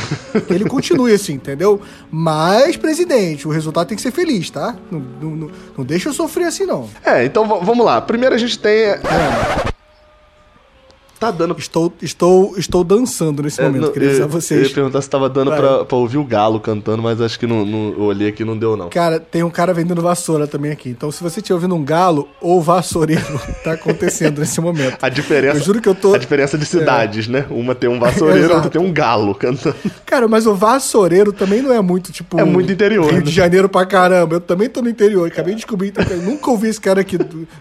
Que ele continue assim, entendeu? Mas, presidente, o resultado tem que ser feliz, tá? Não, não, não, não deixa eu sofrer assim, não. É, então vamos lá. Primeiro a gente tem. é, Tá dando. Estou, estou, estou dançando nesse É, momento, não, queria avisar eu, eu vocês. ia perguntar se tava dando pra, pra ouvir o galo cantando, mas acho que não, não- eu olhei aqui e não deu, não. Cara, tem um cara vendendo vassoura também aqui. Então, se você estiver ouvindo um galo ou vassoureiro, tá acontecendo nesse momento. A diferença. Eu juro que eu tô- A diferença de cidades, né? Uma tem um vassoureiro, outra tem um galo cantando. Cara, mas o vassoureiro também não é muito, tipo... É muito interior, Rio né? de Janeiro pra caramba. Eu também tô no interior. Acabei de descobrir. então, eu nunca ouvi esse cara aqui.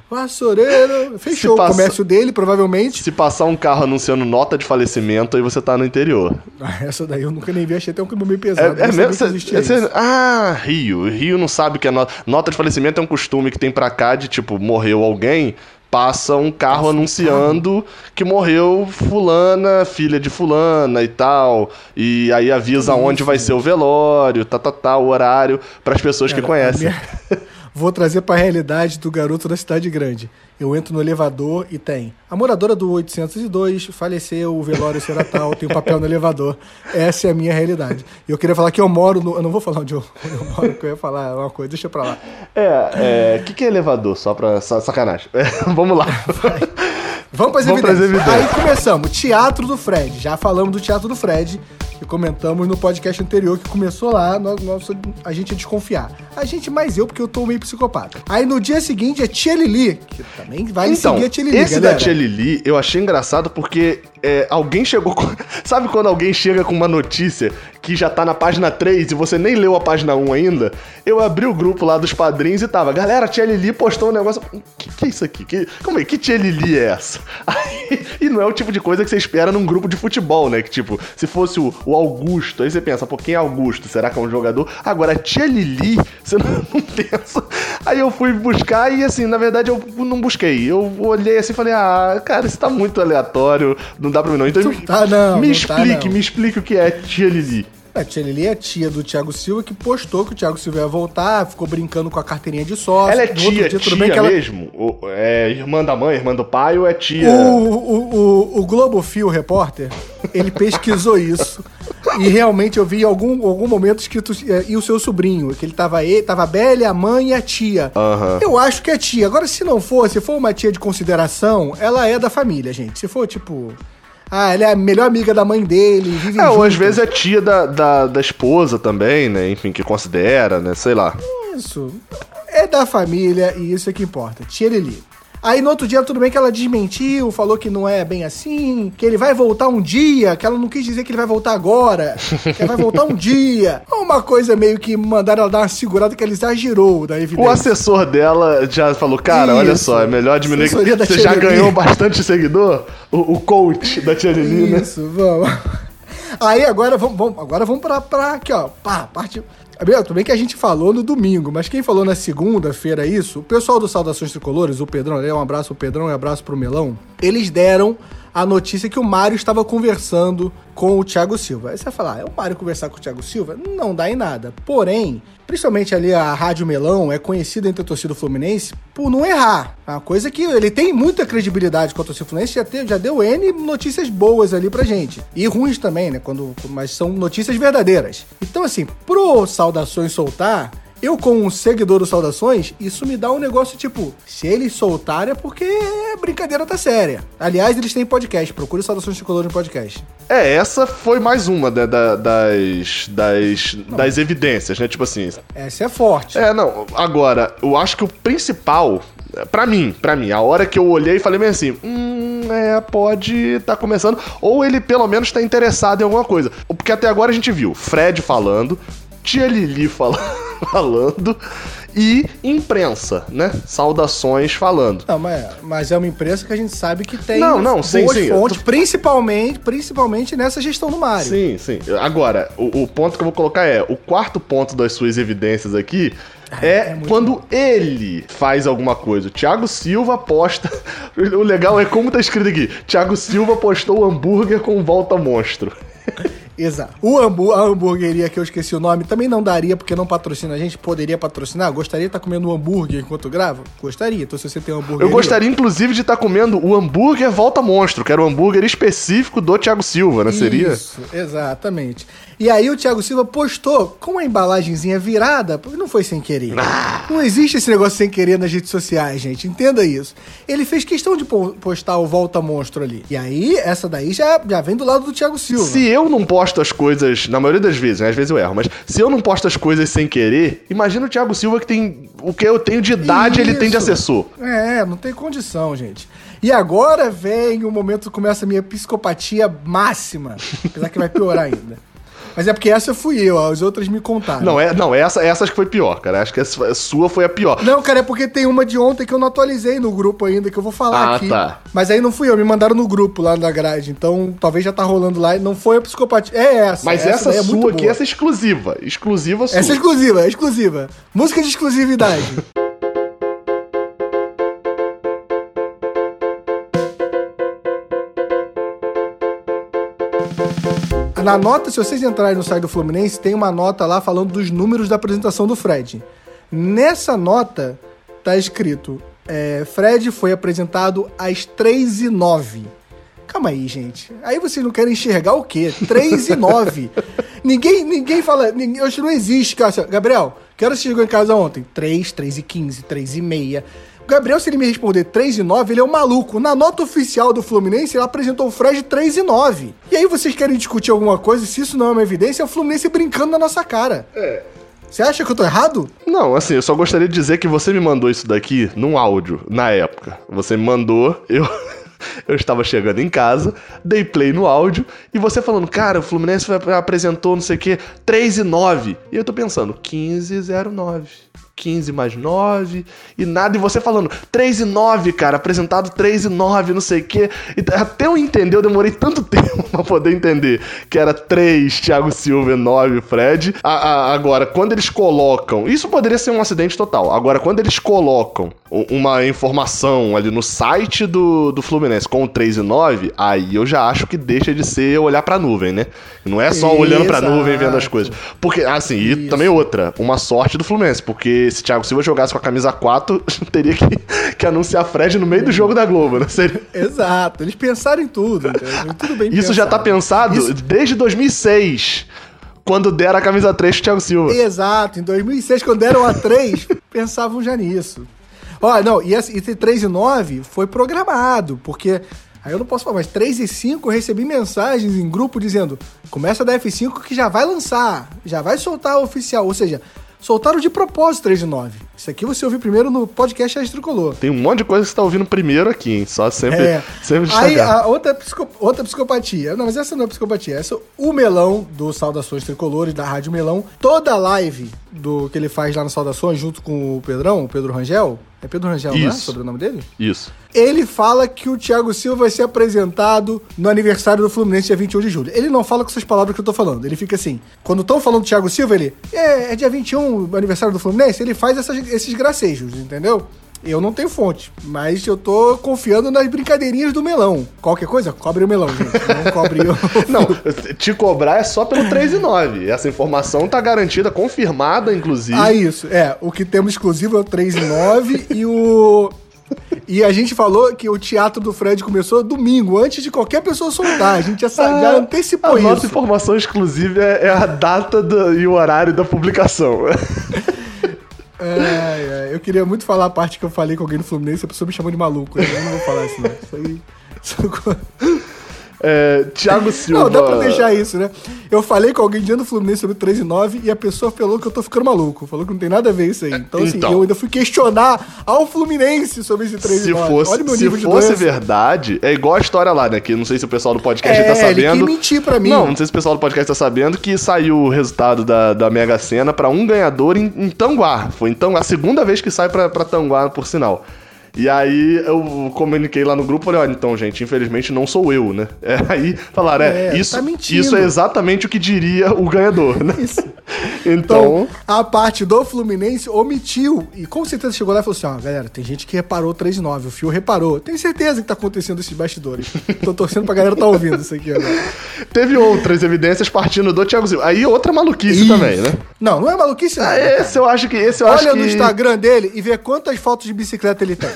Vassoureiro. Fechou passa- o comércio dele, provavelmente. Se passar um carro anunciando nota de falecimento, aí você tá no interior. Essa daí eu nunca nem vi, achei até um clima meio pesado. É, é mesmo? que Cê- existia cê- ah, Rio. Rio não sabe o que é nota. Nota de falecimento é um costume que tem pra cá de, tipo, morreu alguém, passa um carro anunciando que morreu fulana, filha de fulana e tal. E aí avisa onde vai ser o velório, tá, tá, tá, o horário, pras pessoas que Cara, conhecem. a minha- Vou trazer pra realidade do garoto da cidade grande. Eu entro no elevador e tem. A moradora do 802 faleceu, o velório será tal, tem um papel no elevador. Essa é a minha realidade. E eu queria falar que eu moro no. Eu não vou falar onde eu, eu moro, que eu ia falar uma coisa, deixa pra lá. É, o que, que é elevador? Só pra sa- sacanagem. É, vamos lá. Vamos para as Vamos evidências. Aí começamos. Teatro do Fred. Já falamos do Teatro do Fred, que comentamos no podcast anterior, que começou lá, nós, nós- a gente ia desconfiar. A gente mais eu, porque eu tô meio psicopata. Aí no dia seguinte é Tia Lili, que também vale então, seguir a Tia Lili, esse galera. da Tia Lili eu achei engraçado porque é, alguém chegou com... Sabe quando alguém chega com uma notícia que já tá na página 3 e você nem leu a página 1 ainda? Eu abri o grupo lá dos padrinhos e tava, galera, a Tia Lili postou um negócio... Que que é isso aqui? Que, como é? Que Tia Lili é essa? Aí, e não é o tipo de coisa que você espera num grupo de futebol, né? Que tipo, se fosse o, o Augusto, aí você pensa, pô, quem é Augusto? Será que é um jogador? Agora, a Tia Lili, você não, não pensa. Aí eu fui buscar e assim, na verdade eu não busquei. Eu olhei assim e falei, ah, cara, isso tá muito aleatório, não dá pra mim não. Então Não me, tá, não, me não tá, explique, não. me explique o que é Tia Lili. A Tia Lili é tia do Thiago Silva, que postou que o Thiago Silva ia voltar, ficou brincando com a carteirinha de sócio. Ela é tia, dia, tia tudo bem que ela- mesmo? Ou é irmã da mãe, irmã do pai ou é tia? O, o, o, o Globo Fio repórter, ele pesquisou isso. E realmente eu vi em algum, algum momento escrito é, e o seu sobrinho, que ele tava ele, tava a Bela, a mãe e a tia. Aham. Eu acho que é tia. Agora, se não for, se for uma tia de consideração, ela é da família, gente. Se for, tipo. Ah, ela é a melhor amiga da mãe dele, vive É, ou às vezes é tia da, da, da esposa também, né? Enfim, que considera, né? Sei lá. Isso. É da família e isso é que importa. Tia Lili. Aí no outro dia, tudo bem que ela desmentiu, falou que não é bem assim, que ele vai voltar um dia, que ela não quis dizer que ele vai voltar agora, que ele vai voltar um dia. Uma coisa meio que mandaram ela dar uma segurada que ela exagerou da O evidência. assessor dela já falou, cara, olha Isso. só, é melhor diminuir. Você já ganhou bastante seguidor? O, o coach da Tia Lili, né? Isso, vamos. Aí agora vamos, vamos- agora vamos pra, pra aqui, ó. Pá, parte. Tudo bem que a gente falou no domingo, mas quem falou na segunda-feira isso, o pessoal do Saudações Tricolores, o Pedrão, um abraço pro Pedrão e um abraço pro Melão, eles deram a notícia que o Mário estava conversando com o Thiago Silva. Aí você vai falar, é o Mário conversar com o Thiago Silva? Não dá em nada. Porém, principalmente ali a Rádio Melão é conhecida entre a torcida fluminense por não errar. É uma coisa que ele tem muita credibilidade com a torcida fluminense, já, teve, já deu N notícias boas ali pra gente. E ruins também, né? Quando, mas são notícias verdadeiras. Então, assim, pro Saudações soltar, eu, como um seguidor do Saudações, isso me dá um negócio tipo: se eles soltarem é porque a brincadeira tá séria. Aliás, eles têm podcast, procure Saudações Tricolores no podcast. É, essa foi mais uma né, da- das, das, das evidências, né? Tipo assim. Essa é forte. É, não, agora, eu acho que o principal, pra mim, pra mim, a hora que eu olhei e falei meio assim, hum, é, pode tá começando, ou ele pelo menos tá interessado em alguma coisa. Porque até agora a gente viu Fred falando, Tia Lili fala- falando e imprensa, né? Saudações falando. Não, mas, mas é uma imprensa que a gente sabe que tem Não, não, sim, sim, fontes, tô- principalmente, principalmente nessa gestão do Mário. Sim, sim. Agora, o, o ponto que eu vou colocar é: o quarto ponto das suas evidências aqui é, quando ele faz alguma coisa. O Thiago Silva posta. O legal é como tá escrito aqui: Thiago Silva postou hambúrguer com volta monstro. Exato. O hambú a hamburgueria que eu esqueci o nome também não daria porque não patrocina a gente. Poderia patrocinar? Gostaria de estar comendo um hambúrguer enquanto grava? Gostaria. Então se você tem um hambúrguer. Eu gostaria, inclusive, de estar comendo o hambúrguer volta monstro, que era o hambúrguer específico do Thiago Silva, né? Seria? Isso, exatamente. E aí o Thiago Silva postou com a embalagenzinha virada, porque não foi sem querer. Ah. Não existe esse negócio sem querer nas redes sociais, gente. Entenda isso. Ele fez questão de po- postar o Volta Monstro ali. E aí, essa daí já, já vem do lado do Thiago Silva. Se eu não posto as coisas, na maioria das vezes, né? Às vezes eu erro, mas se eu não posto as coisas sem querer, imagina o Thiago Silva que tem o que eu tenho de idade, ele tem de Isso. assessor. É, não tem condição, gente. E agora vem o momento que começa a minha psicopatia máxima. Apesar que vai piorar ainda. Mas é porque essa fui eu, as outras me contaram. Não, é, não essa, essa acho que foi pior, cara. Acho que a sua foi a pior. Não, cara, é porque tem uma de ontem que eu não atualizei no grupo ainda, que eu vou falar Ah, aqui. tá. Mas aí não fui eu, me mandaram no grupo lá na grade. Então talvez já tá rolando lá. Não foi a psicopatia. É essa. Mas essa, daí é muito sua aqui, boa. essa é exclusiva. Exclusiva sua. Essa é exclusiva, é exclusiva. Música de exclusividade. Na nota, se vocês entrarem no site do Fluminense, tem uma nota lá falando dos números da apresentação do Fred. Nessa nota tá escrito: é, Fred foi apresentado às 3 e 09 Calma aí, gente. Aí vocês não querem enxergar o quê? 3 e 9. ninguém, ninguém fala. Ninguém, acho que não existe, Gabriel, que hora você chegou em casa ontem? 3, 3 e 15, 3 e meia. O Gabriel, se ele me responder 3 e 9, ele é um maluco. Na nota oficial do Fluminense, ele apresentou o Fred 3 e 9. E aí vocês querem discutir alguma coisa? Se isso não é uma evidência, é o Fluminense brincando na nossa cara. É. Você acha que eu tô errado? Não, assim, eu só gostaria de dizer que você me mandou isso daqui num áudio, na época. Você me mandou, eu. Eu estava chegando em casa, dei play no áudio e você falando, cara, o Fluminense apresentou não sei o que, 3 e 9. E eu tô pensando, 15 0 9. 15 mais 9 e nada. E você falando 3 e 9, cara, apresentado 3 e 9, não sei o quê. E até eu entender, eu demorei tanto tempo pra poder entender que era 3, Thiago Silva e 9, Fred. A, a, agora, quando eles colocam. Isso poderia ser um acidente total. Agora, quando eles colocam uma informação ali no site do, do Fluminense com o 3 e 9, aí eu já acho que deixa de ser olhar pra nuvem, né? Não é só olhando pra nuvem vendo as coisas. Porque, assim, e Isso. também outra, uma sorte do Fluminense, porque se Thiago Silva jogasse com a camisa 4, teria que, que anunciar Fred no meio do jogo da Globo, né? Seria... Exato, eles pensaram em tudo. entendeu? Tudo bem Isso já tá pensado Isso- desde 2006, quando deram a camisa 3 pro Thiago Silva. Exato, em 2006, quando deram a 3, pensavam já nisso. Olha, não, e esse, esse 3 e 9 foi programado, porque. Aí eu não posso falar, mas 3 e 5 eu recebi mensagens em grupo dizendo: começa da F5 que já vai lançar, já vai soltar o oficial. Ou seja, soltaram de propósito 3 e 9. Isso aqui você ouviu primeiro no podcast As Tricolor. Tem um monte de coisa que você tá ouvindo primeiro aqui, hein? Só sempre, É. sempre Aí a outra, psico- outra psicopatia. Não, mas essa não é psicopatia. Essa o Melão do Saudações Tricolores, da Rádio Melão. Toda live do que ele faz lá no Saudações, junto com o Pedrão, o Pedro Rangel. É Pedro Rangel, não é? Isso. Sobre o nome dele? Isso. Ele fala que o Thiago Silva vai ser apresentado no aniversário do Fluminense dia 21 de julho. Ele não fala com essas palavras que eu tô falando. Ele fica assim. Quando estão falando do Thiago Silva, ele. É, é dia 21, o aniversário do Fluminense. Ele faz essas- esses gracejos, entendeu? Eu não tenho fonte, mas eu tô confiando nas brincadeirinhas do melão. Qualquer coisa, cobre o melão, gente. Não cobre o. Não, te cobrar é só pelo 3 e 9. Essa informação tá garantida, confirmada, inclusive. Ah, isso. É, o que temos exclusivo é o 3 e 9 e o. E a gente falou que o teatro do Fred começou domingo, antes de qualquer pessoa soltar. A gente já, sa- já Ah, antecipou a nossa isso. informação exclusiva é, é a data do- e o horário da publicação. Ai, ai, eu queria muito falar a parte que eu falei com alguém do Fluminense, a pessoa me chamou de maluco. Eu não vou falar isso, não. Isso aí. isso- É, Thiago Silva. Não, dá pra deixar isso, né? Eu falei com alguém dentro do Fluminense sobre o 3 e 9 e a pessoa falou que eu tô ficando maluco. Falou que não tem nada a ver isso aí. Então, assim, Então. eu ainda fui questionar ao Fluminense sobre esse 3 Se e 9. fosse, Olha meu se nível de fosse doença. verdade, é igual a história lá, né? Que não sei se o pessoal do podcast É, tá ele sabendo. quis mentir pra mim. Não, não sei se o pessoal do podcast tá sabendo que saiu o resultado da, da Mega Sena pra um ganhador em, em Tanguá. Foi então a segunda vez que sai pra, pra Tanguá, por sinal. E aí eu comuniquei lá no grupo, falei, olha, então, gente, infelizmente não sou eu, né? É, aí falaram, é, É, isso, tá isso é exatamente o que diria o ganhador, né? Isso. Então, Então, a parte do Fluminense omitiu. E com certeza chegou lá e falou assim: ó, galera, tem gente que reparou o 3 e 9. O Fio reparou. Tenho certeza que tá acontecendo esses bastidores. Tô torcendo pra galera tá ouvindo isso aqui agora. teve outras evidências partindo do Thiago Silva. Aí outra maluquice Isso. também, né? Não, não é maluquice, não. Ah, esse eu acho que. Esse eu acho Olha que... no Instagram dele e vê quantas fotos de bicicleta ele tem.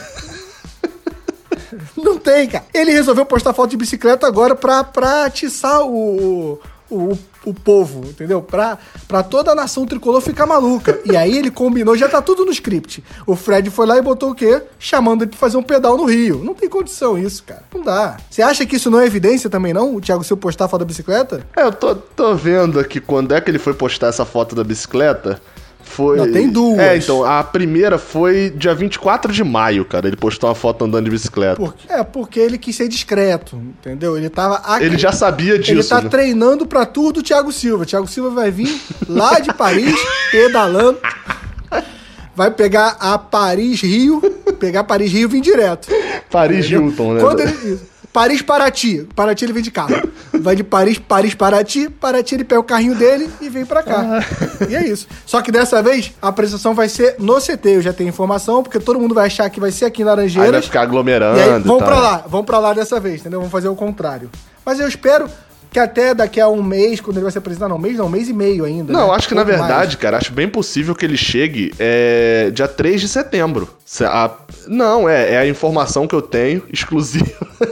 Não tem, cara. Ele resolveu postar foto de bicicleta agora pra, pra atiçar o, o, o povo, entendeu? Pra, pra toda a nação tricolor ficar maluca. E aí ele combinou, já tá tudo no script. O Fred foi lá e botou o quê? Chamando ele pra fazer um pedal no Rio. Não tem condição isso, cara. Não dá. Você acha que isso não é evidência também, não? O Thiago Silva postar a foto da bicicleta? É, eu tô, tô vendo aqui quando é que ele foi postar essa foto da bicicleta. Foi. Não, tem duas. É, então, a primeira foi dia 24 de maio, cara. Ele postou uma foto andando de bicicleta. Por- é, porque ele quis ser discreto, entendeu? Ele tava. Ele já sabia disso. Ele tá né? treinando pra tudo do Thiago Silva. Thiago Silva vai vir lá de Paris, pedalando. Vai pegar a Paris-Rio, pegar Paris-Rio e vir direto. Paris? Hilton, né? Quando ele, isso. Paris-Paraty. Paraty ele vem de carro. Vai de Paris, Paris-Paraty. Paraty ele pega o carrinho dele e vem pra cá. E é isso. Só que dessa vez a apresentação vai ser no CT. Eu já tenho informação, porque todo mundo vai achar que vai ser aqui em Aí vai Laranjeiras. ficar aglomerando. E aí, vamos tal. pra lá, vamos pra lá dessa vez, entendeu? Vamos fazer o contrário. Mas eu espero que até daqui a um mês, quando ele vai se apresentar, não, um mês não, um mês e meio ainda. Não, né? acho que na Pouco verdade, mais. cara, acho bem possível que ele chegue é, dia 3 de setembro. Se a- não, é, é a informação que eu tenho, exclusiva.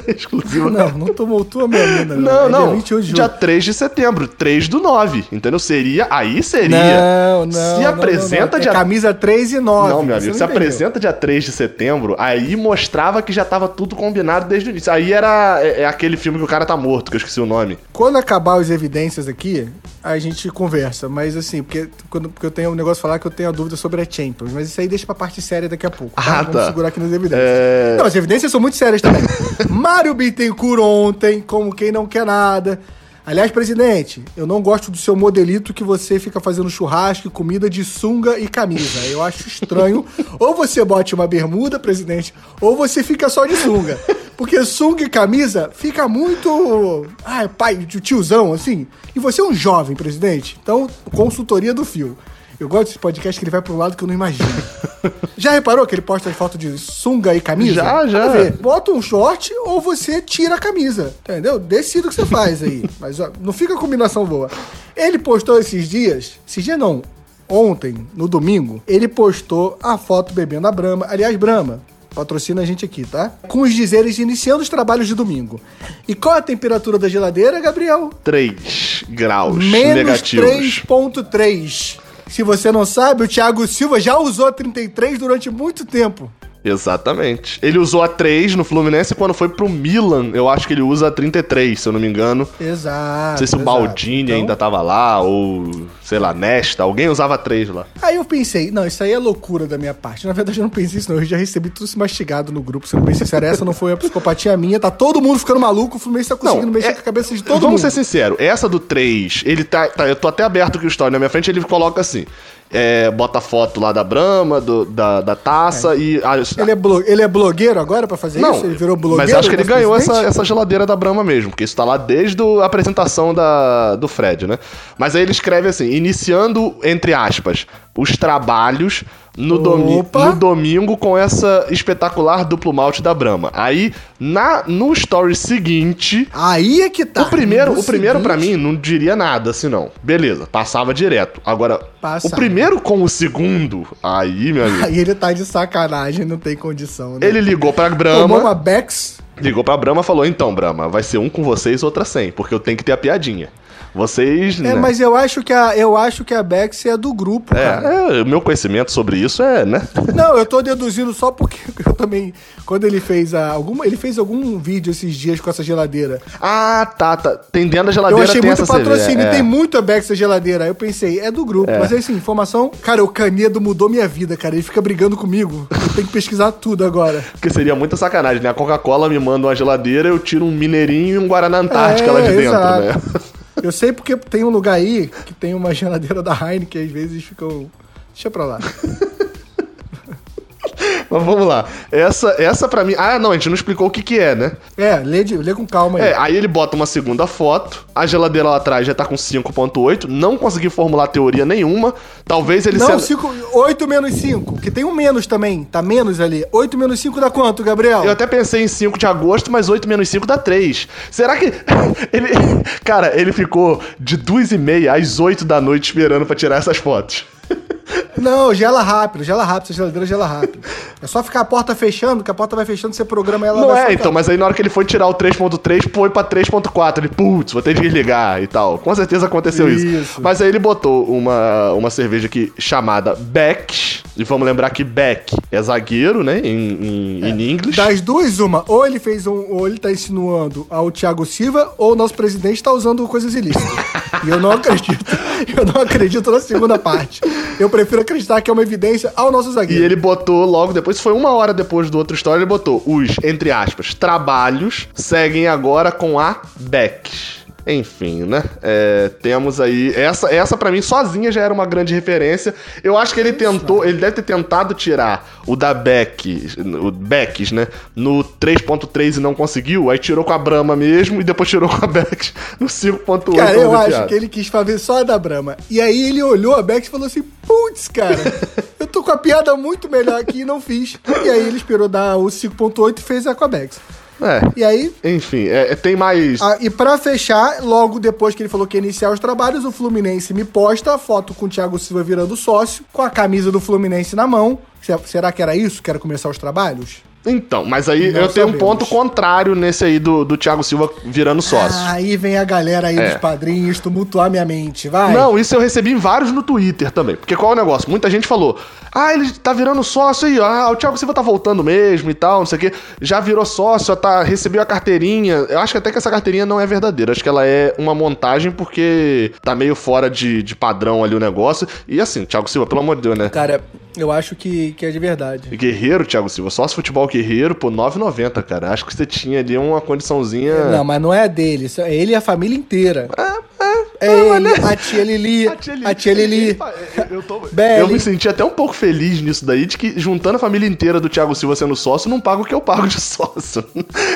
exclusiva. Não, não tomou tua minha mina. Não, é não. Dia 28 de Dia julho. 3 de setembro, 3 do 9. Entendeu? Seria. Aí seria. Não, não. Se não, apresenta não, não. É dia. camisa 3 e 9. Não, meu amigo, se não entendeu. apresenta dia 3 de setembro, aí mostrava que já tava tudo combinado desde o início. Aí era é, é aquele filme que o cara tá morto, que eu esqueci o nome. Quando acabar as evidências aqui, a gente conversa. Mas assim, porque, quando, porque eu tenho um negócio de falar que eu tenho a dúvida sobre a Champions. Mas isso aí deixa pra parte séria daqui a pouco. Ah, Vamos tá. segurar aqui nas evidências. É... Não, as evidências são muito sérias também. Mário Bittencourt ontem, como quem não quer nada. Aliás, presidente, eu não gosto do seu modelito que você fica fazendo churrasco e comida de sunga e camisa. Eu acho estranho. ou você bote uma bermuda, presidente, ou você fica só de sunga. Porque sunga e camisa fica muito. Ai, pai, tiozão, assim. E você é um jovem, presidente. Então, consultoria do fio. Eu gosto desse podcast que ele vai para um lado que eu não imagino. Já reparou que ele posta as fotos de sunga e camisa? Já, já. Ver. Bota um short ou você tira a camisa. Entendeu? Decida o que você faz aí. Mas ó, não fica a combinação boa. Ele postou esses dias. Esses dias não. Ontem, no domingo, ele postou a foto bebendo a Brahma. Aliás, Brahma. Patrocina a gente aqui, tá? Com os dizeres iniciando os trabalhos de domingo. E qual é a temperatura da geladeira, Gabriel? 3 graus Menos negativos. 3.3. Se você não sabe, o Thiago Silva já usou a 33 durante muito tempo. Exatamente. Ele usou a 3 no Fluminense e quando foi pro Milan, eu acho que ele usa a 33, se eu não me engano. Exato. Não sei se o exato. Baldini Então, ainda tava lá, ou sei lá, Nesta. Alguém usava a 3 lá. Aí eu pensei, não, isso aí é loucura da minha parte. Na verdade, eu não pensei isso, não. Eu já recebi tudo isso mastigado no grupo. Sendo bem sincero, essa não foi a psicopatia minha. Tá todo mundo ficando maluco. O Fluminense tá conseguindo mexer é- com a cabeça de todo Vamos mundo. ser sinceros, essa do 3, ele tá, tá- Eu tô até aberto aqui o story na minha frente, ele coloca assim. É, bota foto lá da Brahma, do- da, da taça e. as- Ele é, blo- ele é blogueiro agora pra fazer não, isso? Ele virou blogueiro? mas acho que ele ganhou essa, presidente? essa geladeira da Brahma mesmo, porque isso tá lá desde a apresentação da, do Fred, né? Mas aí ele escreve assim: iniciando, entre aspas, os trabalhos no, domi no domingo com essa espetacular duplo malte da Brahma. Aí, na, no story seguinte. Aí é que tá. O primeiro, No o primeiro para mim não diria nada assim não. Beleza, passava direto. Agora, Passava. o primeiro com o segundo, aí, meu amigo. Aí ele tá de sacanagem, não tem condição, né? Ele ligou pra tomou Brahma, uma Bex. ligou pra Brahma e falou: "Então, Brahma, vai ser um com vocês, outra sem, porque eu tenho que ter a piadinha. Vocês, É, né? mas eu acho que a, eu acho que a Bex é do grupo, cara. É, é, o meu conhecimento sobre isso é, né? Não, eu tô deduzindo só porque eu também. Quando ele fez a, alguma. Ele fez algum vídeo esses dias com essa geladeira. Ah, tá, tá. Tem dentro da Eu geladeira achei tem muito patrocínio, é. tem muito a Bex na geladeira. Aí eu pensei, é do grupo. Mas assim, informação. Cara, o Canedo mudou minha vida, cara. Ele fica brigando comigo. Eu tenho que pesquisar tudo agora. Porque seria muita sacanagem, né? A Coca-Cola me manda uma geladeira, eu tiro um mineirinho e um Guaraná Antártica É, lá de dentro, exato. né? Eu sei porque tem um lugar aí que tem uma geladeira da Heineken, às vezes ficam. Deixa pra lá. Mas vamos lá. Essa, essa pra mim. Ah, não, a gente não explicou o que, que é, né? É, lê, de- lê com calma aí. É, aí ele bota uma segunda foto, a geladeira lá atrás já tá com 5.8, não consegui formular teoria nenhuma. Talvez ele Não, cinco, 8 menos 5, que tem um menos também. Tá menos ali. 8 menos 5 dá quanto, Gabriel? Eu até pensei em 5 de agosto, mas 8 menos 5 dá 3. Será que. ele. Cara, ele ficou de 2 e meia às 8 da noite esperando pra tirar essas fotos. Não, gela rápido, gela rápido, essa geladeira gela rápido. É só ficar a porta fechando, que a porta vai fechando, você programa ela Não é, soltar. então, mas aí na hora que ele foi tirar o 3.3, foi pra 3.4. Ele, putz, vou ter que desligar e tal. Com certeza aconteceu isso. Isso. Mas aí ele botou uma, uma cerveja aqui chamada Beck, E vamos lembrar que Beck é zagueiro, né? Em, em, inglês. Das duas, uma. Ou ele fez um. Ou ele tá insinuando ao Thiago Silva, ou o nosso presidente tá usando coisas ilícitas. e eu não acredito. Eu não acredito na segunda parte. Eu prefiro acreditar que é uma evidência ao nosso E zagueiro. ele botou logo depois, foi uma hora depois do outro história, ele botou os, entre aspas, trabalhos seguem agora com a Beck. Enfim, né? É, temos aí. Essa, essa para mim, sozinha já era uma grande referência. Eu acho que ele tentou. Ele deve ter tentado tirar o da Beck, o Becks, né? No 3.3 e não conseguiu. Aí tirou com a Brahma mesmo e depois tirou com a Beck no 5.8. Cara, pra eu acho piada. que ele quis fazer só a da Brahma. E aí ele olhou a Bex e falou assim: putz, cara, eu tô com a piada muito melhor aqui e não fiz. E aí ele esperou dar o 5.8 e fez a com a Bex. É. E aí, Enfim, é, é, tem mais. ah, e pra fechar, logo depois que ele falou que ia iniciar os trabalhos, o Fluminense me posta a foto com o Thiago Silva virando sócio, com a camisa do Fluminense na mão. Se- Será que era isso? Quero começar os trabalhos? Então, mas aí Não eu tenho um sabemos. ponto contrário nesse aí do, do Thiago Silva virando sócio. Ah, aí vem a galera aí É. dos padrinhos tumultuar minha mente, vai. Não, isso eu recebi em vários no Twitter também. Porque qual é o negócio? Muita gente falou: ah, ele tá virando sócio aí, ah, o Thiago Silva tá voltando mesmo e tal, não sei o quê. Já virou sócio, tá, recebeu a carteirinha. Eu acho que até que essa carteirinha não é verdadeira. Acho que ela é uma montagem porque tá meio fora de, de padrão ali o negócio. E assim, Thiago Silva, pelo amor de Deus, né? Cara, eu acho que, que é de verdade. Guerreiro, Thiago Silva, sócio futebol guerreiro, pô, 9,90, cara. Acho que você tinha ali uma condiçãozinha. Não, mas não é dele, é ele e a família inteira. É, ele, a tia Lili, a tia Lili. Eu, tô... Eu me senti até um pouco feliz nisso daí, de que juntando a família inteira do Thiago Silva sendo sócio, não pago o que eu pago de sócio.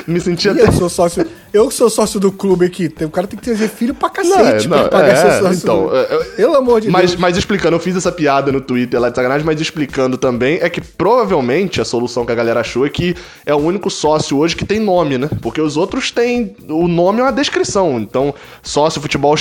me senti E até. eu sou sócio, eu que sou sócio do clube aqui. O cara tem que trazer filho pra cacete Não, é, pra não, pagar é, sócio. então, é, é, Pelo amor de Mas, Deus. mas explicando, eu fiz essa piada no Twitter lá de sacanagem, mas explicando também, é que provavelmente a solução que a galera achou é que é o único sócio hoje que tem nome, né? Porque os outros têm. O nome é uma descrição. Então, sócio futebol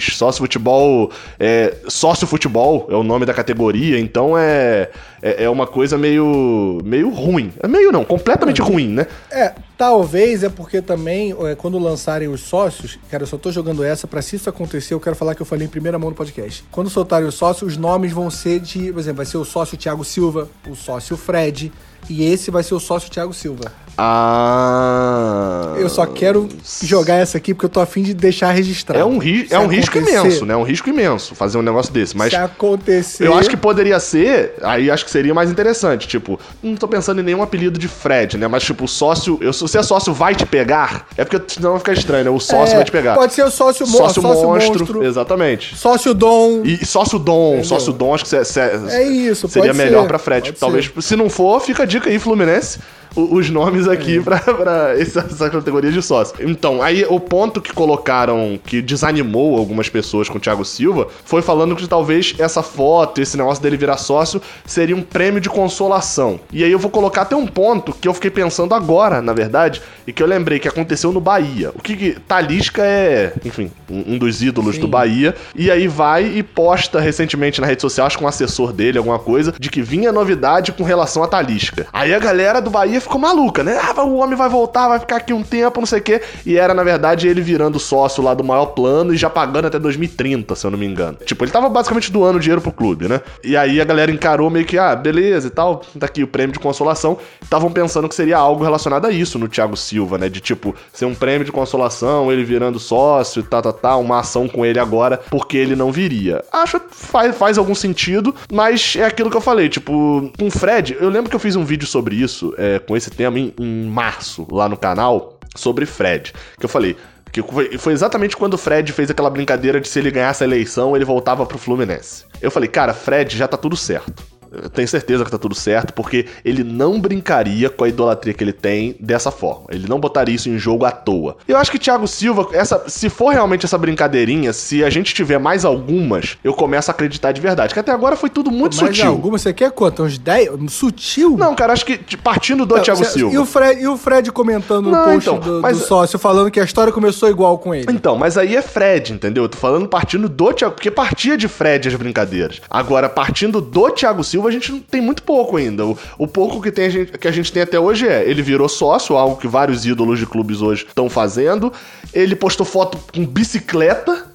sócio futebol. É, sócio futebol é o nome da categoria, então é. É, é uma coisa meio. meio ruim. É meio não, completamente ruim, né? É, talvez é porque também, é, quando lançarem os sócios, cara, eu só tô jogando essa pra se isso acontecer, eu quero falar que eu falei em primeira mão no podcast. Quando soltarem os sócios, os nomes vão ser de, por exemplo, vai ser o sócio Thiago Silva, o sócio Fred, e esse vai ser o sócio Thiago Silva. Ah. Eu só quero jogar essa aqui porque eu tô afim de deixar registrado. É um, ri é um risco imenso, né? É um risco imenso fazer um negócio desse. Mas Se acontecer. eu acho que poderia ser, aí acho que seria mais interessante. Tipo, não tô pensando em nenhum apelido de Fred, né? Mas, tipo, o sócio. Eu, se você é sócio, vai te pegar. É porque senão vai ficar estranho, né? O sócio É, vai te pegar. Pode ser o sócio, mo sócio, sócio monstro, monstro, Exatamente. sócio dom. E sócio dom, Entendeu? sócio dom, acho que É isso, seria melhor ser, pra Fred. pode Talvez, ser. se não for, fica a dica aí, Fluminense. Os nomes É. aqui pra, pra essa, essa categoria de sócio. Então, aí o ponto que colocaram que desanimou algumas pessoas com o Thiago Silva foi falando que talvez essa foto, esse negócio dele virar sócio, seria um prêmio de consolação. E aí eu vou colocar até um ponto que eu fiquei pensando agora, na verdade, e que eu lembrei que aconteceu no Bahia. O que, que Talisca é, enfim, um, um dos ídolos Sim. do Bahia. E aí vai e posta recentemente na rede social, acho que um assessor dele, alguma coisa, de que vinha novidade com relação a Talisca. Aí a galera do Bahia ficou maluca, né? Ah, o homem vai voltar, vai ficar aqui um tempo, não sei o quê. E era, na verdade, ele virando sócio lá do maior plano e já pagando até 2030, se eu não me engano. Tipo, ele tava basicamente doando dinheiro pro clube, né? E aí a galera encarou meio que, ah, beleza e tal, tá aqui o prêmio de consolação. Estavam pensando que seria algo relacionado a isso no Thiago Silva, né? De tipo, ser um prêmio de consolação, ele virando sócio, tá, tá, tá, uma ação com ele agora, porque ele não viria. Acho que faz, faz algum sentido, mas é aquilo que eu falei, tipo, com o Fred, eu lembro que eu fiz um vídeo sobre isso, é, com esse tema em, em março, lá no canal, sobre Fred. Que eu falei, que foi, exatamente quando o Fred fez aquela brincadeira de se ele ganhasse a eleição, ele voltava pro Fluminense. Eu falei, cara, Fred já tá tudo certo. Eu tenho certeza que tá tudo certo, porque ele não brincaria com a idolatria que ele tem dessa forma. Ele não botaria isso em jogo à toa. Eu acho que Thiago Silva, essa, se for realmente essa brincadeirinha, se a gente tiver mais algumas, eu começo a acreditar de verdade. Que até agora foi tudo muito Mas sutil. alguma, você quer quanto? Uns 10? Um sutil? Não, cara, acho que partindo do Não, Thiago cê- Silva. E o, Fred, e o Fred comentando no Não, post então, do, mas- do sócio, falando que a história começou igual com ele. Então, mas aí é Fred, entendeu? Eu tô falando partindo do Thiago, porque partia de Fred as brincadeiras. Agora, partindo do Thiago Silva, a gente tem muito pouco ainda. O, o pouco que, tem a gente, que a gente tem até hoje é, ele virou sócio, algo que vários ídolos de clubes hoje estão fazendo. Ele postou foto com bicicleta.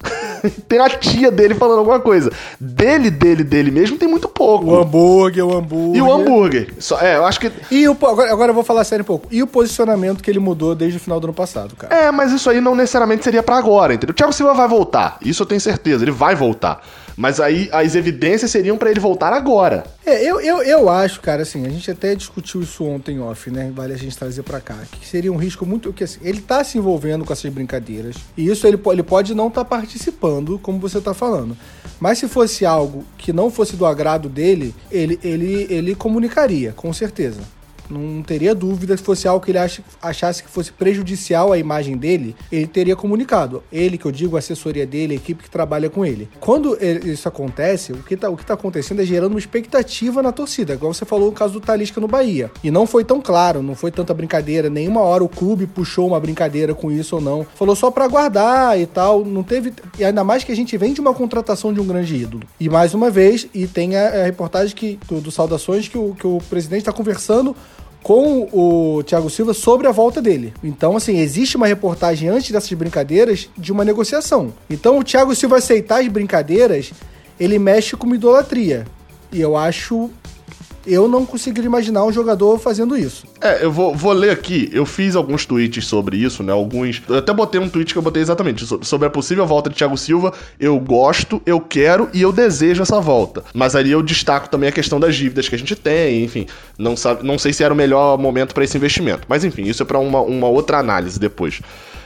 tem a tia dele falando alguma coisa. Dele, dele, dele mesmo tem muito pouco. O hambúrguer, o hambúrguer. E o hambúrguer. Só, é, eu acho que. E o, agora, agora eu vou falar sério um pouco. E o posicionamento que ele mudou desde o final do ano passado, cara? É, mas isso aí não necessariamente seria para agora, entendeu? O Thiago Silva vai voltar. Isso eu tenho certeza. Ele vai voltar. Mas aí as evidências seriam para ele voltar agora. É, eu, eu, eu acho, cara, assim, a gente até discutiu isso ontem off, né? Vale a gente trazer para cá. Que seria um risco muito. que assim, Ele tá se envolvendo com essas brincadeiras. E isso ele, ele pode não estar tá participando, como você tá falando. Mas se fosse algo que não fosse do agrado dele, ele, ele, ele comunicaria, com certeza. Não teria dúvida se fosse algo que ele achasse que fosse prejudicial à imagem dele, ele teria comunicado. Ele, que eu digo, a assessoria dele, a equipe que trabalha com ele. Quando isso acontece, o que está tá acontecendo é gerando uma expectativa na torcida, igual você falou no caso do Talisca no Bahia. E não foi tão claro, não foi tanta brincadeira, nenhuma hora o clube puxou uma brincadeira com isso ou não. Falou só para aguardar e tal, não teve. E ainda mais que a gente vem de uma contratação de um grande ídolo. E mais uma vez, e tem a, a reportagem que, do, do Saudações que o, que o presidente está conversando com o Thiago Silva sobre a volta dele. Então, assim, existe uma reportagem antes dessas brincadeiras de uma negociação. Então, o Thiago Silva aceitar as brincadeiras, ele mexe com idolatria. E eu acho eu não conseguiria imaginar um jogador fazendo isso. É, eu vou, vou ler aqui. Eu fiz alguns tweets sobre isso, né? Alguns. Eu até botei um tweet que eu botei exatamente sobre a possível volta de Thiago Silva. Eu gosto, eu quero e eu desejo essa volta. Mas ali eu destaco também a questão das dívidas que a gente tem, enfim. Não, sabe, não sei se era o melhor momento para esse investimento. Mas enfim, isso é para uma, uma outra análise depois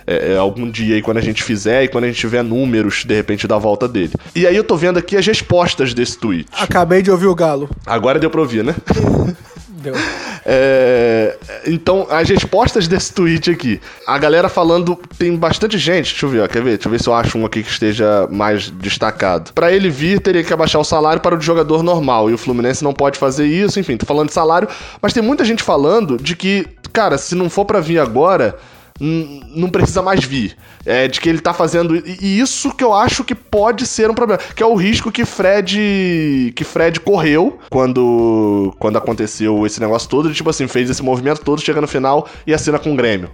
é, é, algum dia aí quando a gente fizer e quando a gente tiver números, de repente, da volta dele. E aí eu tô vendo aqui as respostas desse tweet. Acabei de ouvir o Galo. Agora deu pra ouvir, né? Deu. É, então, as respostas desse tweet aqui. A galera falando. Tem bastante gente. Deixa eu ver, ó, quer ver? Deixa eu ver se eu acho um aqui que esteja mais destacado. Para ele vir, teria que abaixar o salário para o jogador normal. E o Fluminense não pode fazer isso. Enfim, tô falando de salário. Mas tem muita gente falando de que, cara, se não for para vir agora não precisa mais vir. É, de que ele tá fazendo. E isso que eu acho que pode ser um problema. Que é o risco que Fred. que Fred correu quando. quando aconteceu esse negócio todo. De, tipo assim, fez esse movimento todo, chega no final e assina com o Grêmio.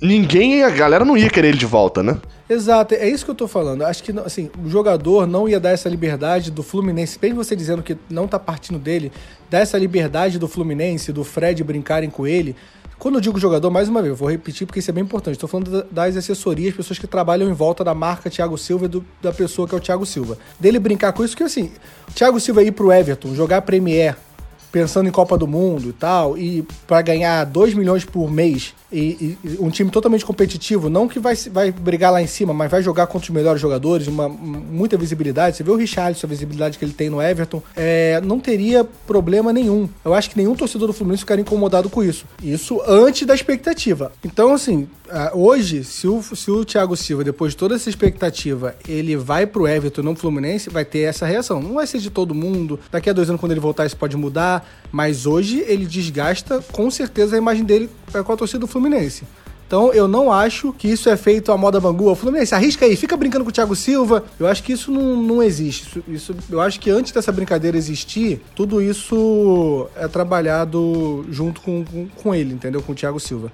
Ninguém, a galera não ia querer ele de volta, né? Exato, é isso que eu tô falando. Acho que assim, o jogador não ia dar essa liberdade do Fluminense, bem você dizendo que não tá partindo dele, dar essa liberdade do Fluminense, do Fred brincarem com ele, quando eu digo jogador, mais uma vez, eu vou repetir porque isso é bem importante. Estou falando das assessorias, pessoas que trabalham em volta da marca Thiago Silva do, da pessoa que é o Thiago Silva. Dele brincar com isso, que assim, Thiago Silva ir pro Everton, jogar Premier, pensando em Copa do Mundo e tal, e para ganhar 2 milhões por mês e, e, um time totalmente competitivo, não que vai, vai brigar lá em cima, mas vai jogar contra os melhores jogadores, uma, muita visibilidade. Você vê o Richarlison, a visibilidade que ele tem no Everton, é, não teria problema nenhum. Eu acho que nenhum torcedor do Fluminense ficaria incomodado com isso. Isso antes da expectativa. Então, assim, hoje, se o, se o Thiago Silva, depois de toda essa expectativa, ele vai pro Everton, não pro Fluminense, vai ter essa reação. Não vai ser de todo mundo. Daqui a dois anos, quando ele voltar, isso pode mudar. Mas hoje ele desgasta com certeza a imagem dele com a torcida do Fluminense Fluminense. Então eu não acho que isso é feito à moda Bangu. O Fluminense, arrisca aí, fica brincando com o Thiago Silva. Eu acho que isso não, não existe. Isso, isso, eu acho que antes dessa brincadeira existir, tudo isso é trabalhado junto com, com, com ele, entendeu? Com o Thiago Silva.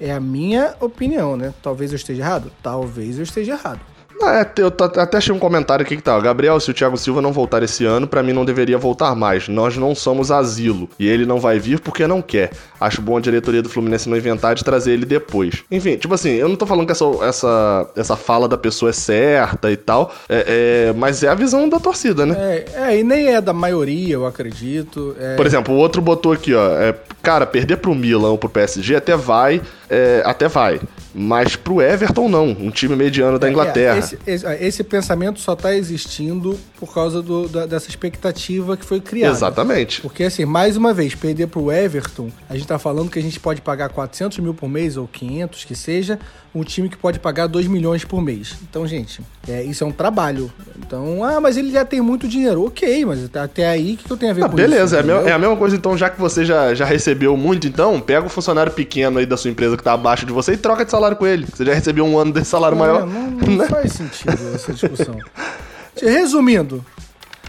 É a minha opinião, né? Talvez eu esteja errado? Talvez eu esteja errado. É, eu até achei um comentário aqui que tá. Gabriel, se o Thiago Silva não voltar esse ano, para mim não deveria voltar mais. Nós não somos asilo. E ele não vai vir porque não quer. Acho bom a diretoria do Fluminense não inventar de trazer ele depois. Enfim, tipo assim, eu não tô falando que essa, essa, essa fala da pessoa é certa e tal, é, é mas é a visão da torcida, né? É, é, e nem é da maioria, eu acredito. É... Por exemplo, o outro botou aqui, ó. É, cara, perder pro Milan ou pro PSG até vai, é, até vai. Mas pro Everton, não. Um time mediano da é, Inglaterra. Esse, esse, esse, pensamento só tá existindo por causa do, da, dessa expectativa que foi criada. Exatamente. Porque, assim, mais uma vez, perder pro Everton, a gente tá falando que a gente pode pagar 400 mil por mês ou 500, que seja, um time que pode pagar 2 milhões por mês. Então, gente, é, isso é um trabalho. Então, ah, mas ele já tem muito dinheiro. Ok, mas até aí, o que, que eu tenho a ver ah, com beleza, isso? Beleza, é, é, a mesma coisa, então, já que você já, já recebeu muito, então, pega o funcionário pequeno aí da sua empresa que tá abaixo de você e troca de salário com ele. Você já recebeu um ano desse salário não, maior. Não, não, não faz sentido essa discussão. Resumindo,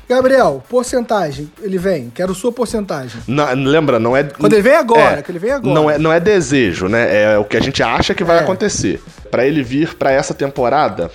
Gabriel, porcentagem, ele vem. Quero sua porcentagem. Não, lembra, não é. Quando ele vem agora, é, que ele vem agora. Não é, não é desejo, né? É o que a gente acha que vai é. acontecer. Para ele vir para essa temporada,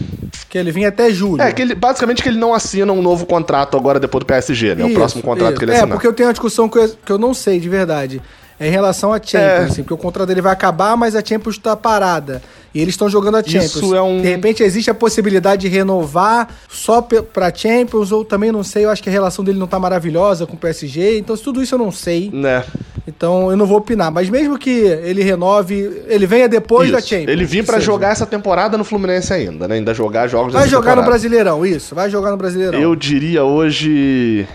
Que ele vinha até julho. É, que ele, basicamente que ele não assina um novo contrato agora depois do PSG, né? Isso, o próximo contrato isso. que ele É, assinar. porque eu tenho uma discussão que eu, que eu não sei de verdade. É em relação a Champions, É. assim, porque o contrato dele vai acabar, mas a Champions tá parada. E eles estão jogando a Champions. Isso é um- De repente existe a possibilidade de renovar só pra Champions, ou também não sei, eu acho que a relação dele não tá maravilhosa com o PSG, então tudo isso eu não sei. Né? Então eu não vou opinar. Mas mesmo que ele renove, ele venha depois da Isso. Champions. Ele pra seja. jogar essa temporada no Fluminense ainda, né? Ainda jogar jogos Vai jogar no temporada. Brasileirão, isso. Vai jogar no Brasileirão. Eu diria hoje.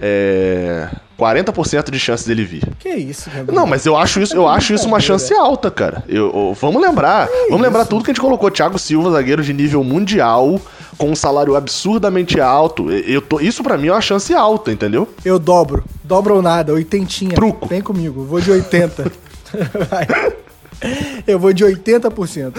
É. 40% de chance dele vir. Que isso, Gabriel? Não, mas eu acho isso, eu acho isso uma chance alta, cara. Eu, eu- vamos lembrar, vamos lembrar tudo que a gente colocou. Thiago Silva, zagueiro de nível mundial, com um salário absurdamente alto. Eu tô, isso pra mim é uma chance alta, entendeu? Eu dobro. Dobro ou nada, oitentinha. Truco. Vem comigo, vou de 80. Vai. Eu vou de 80%.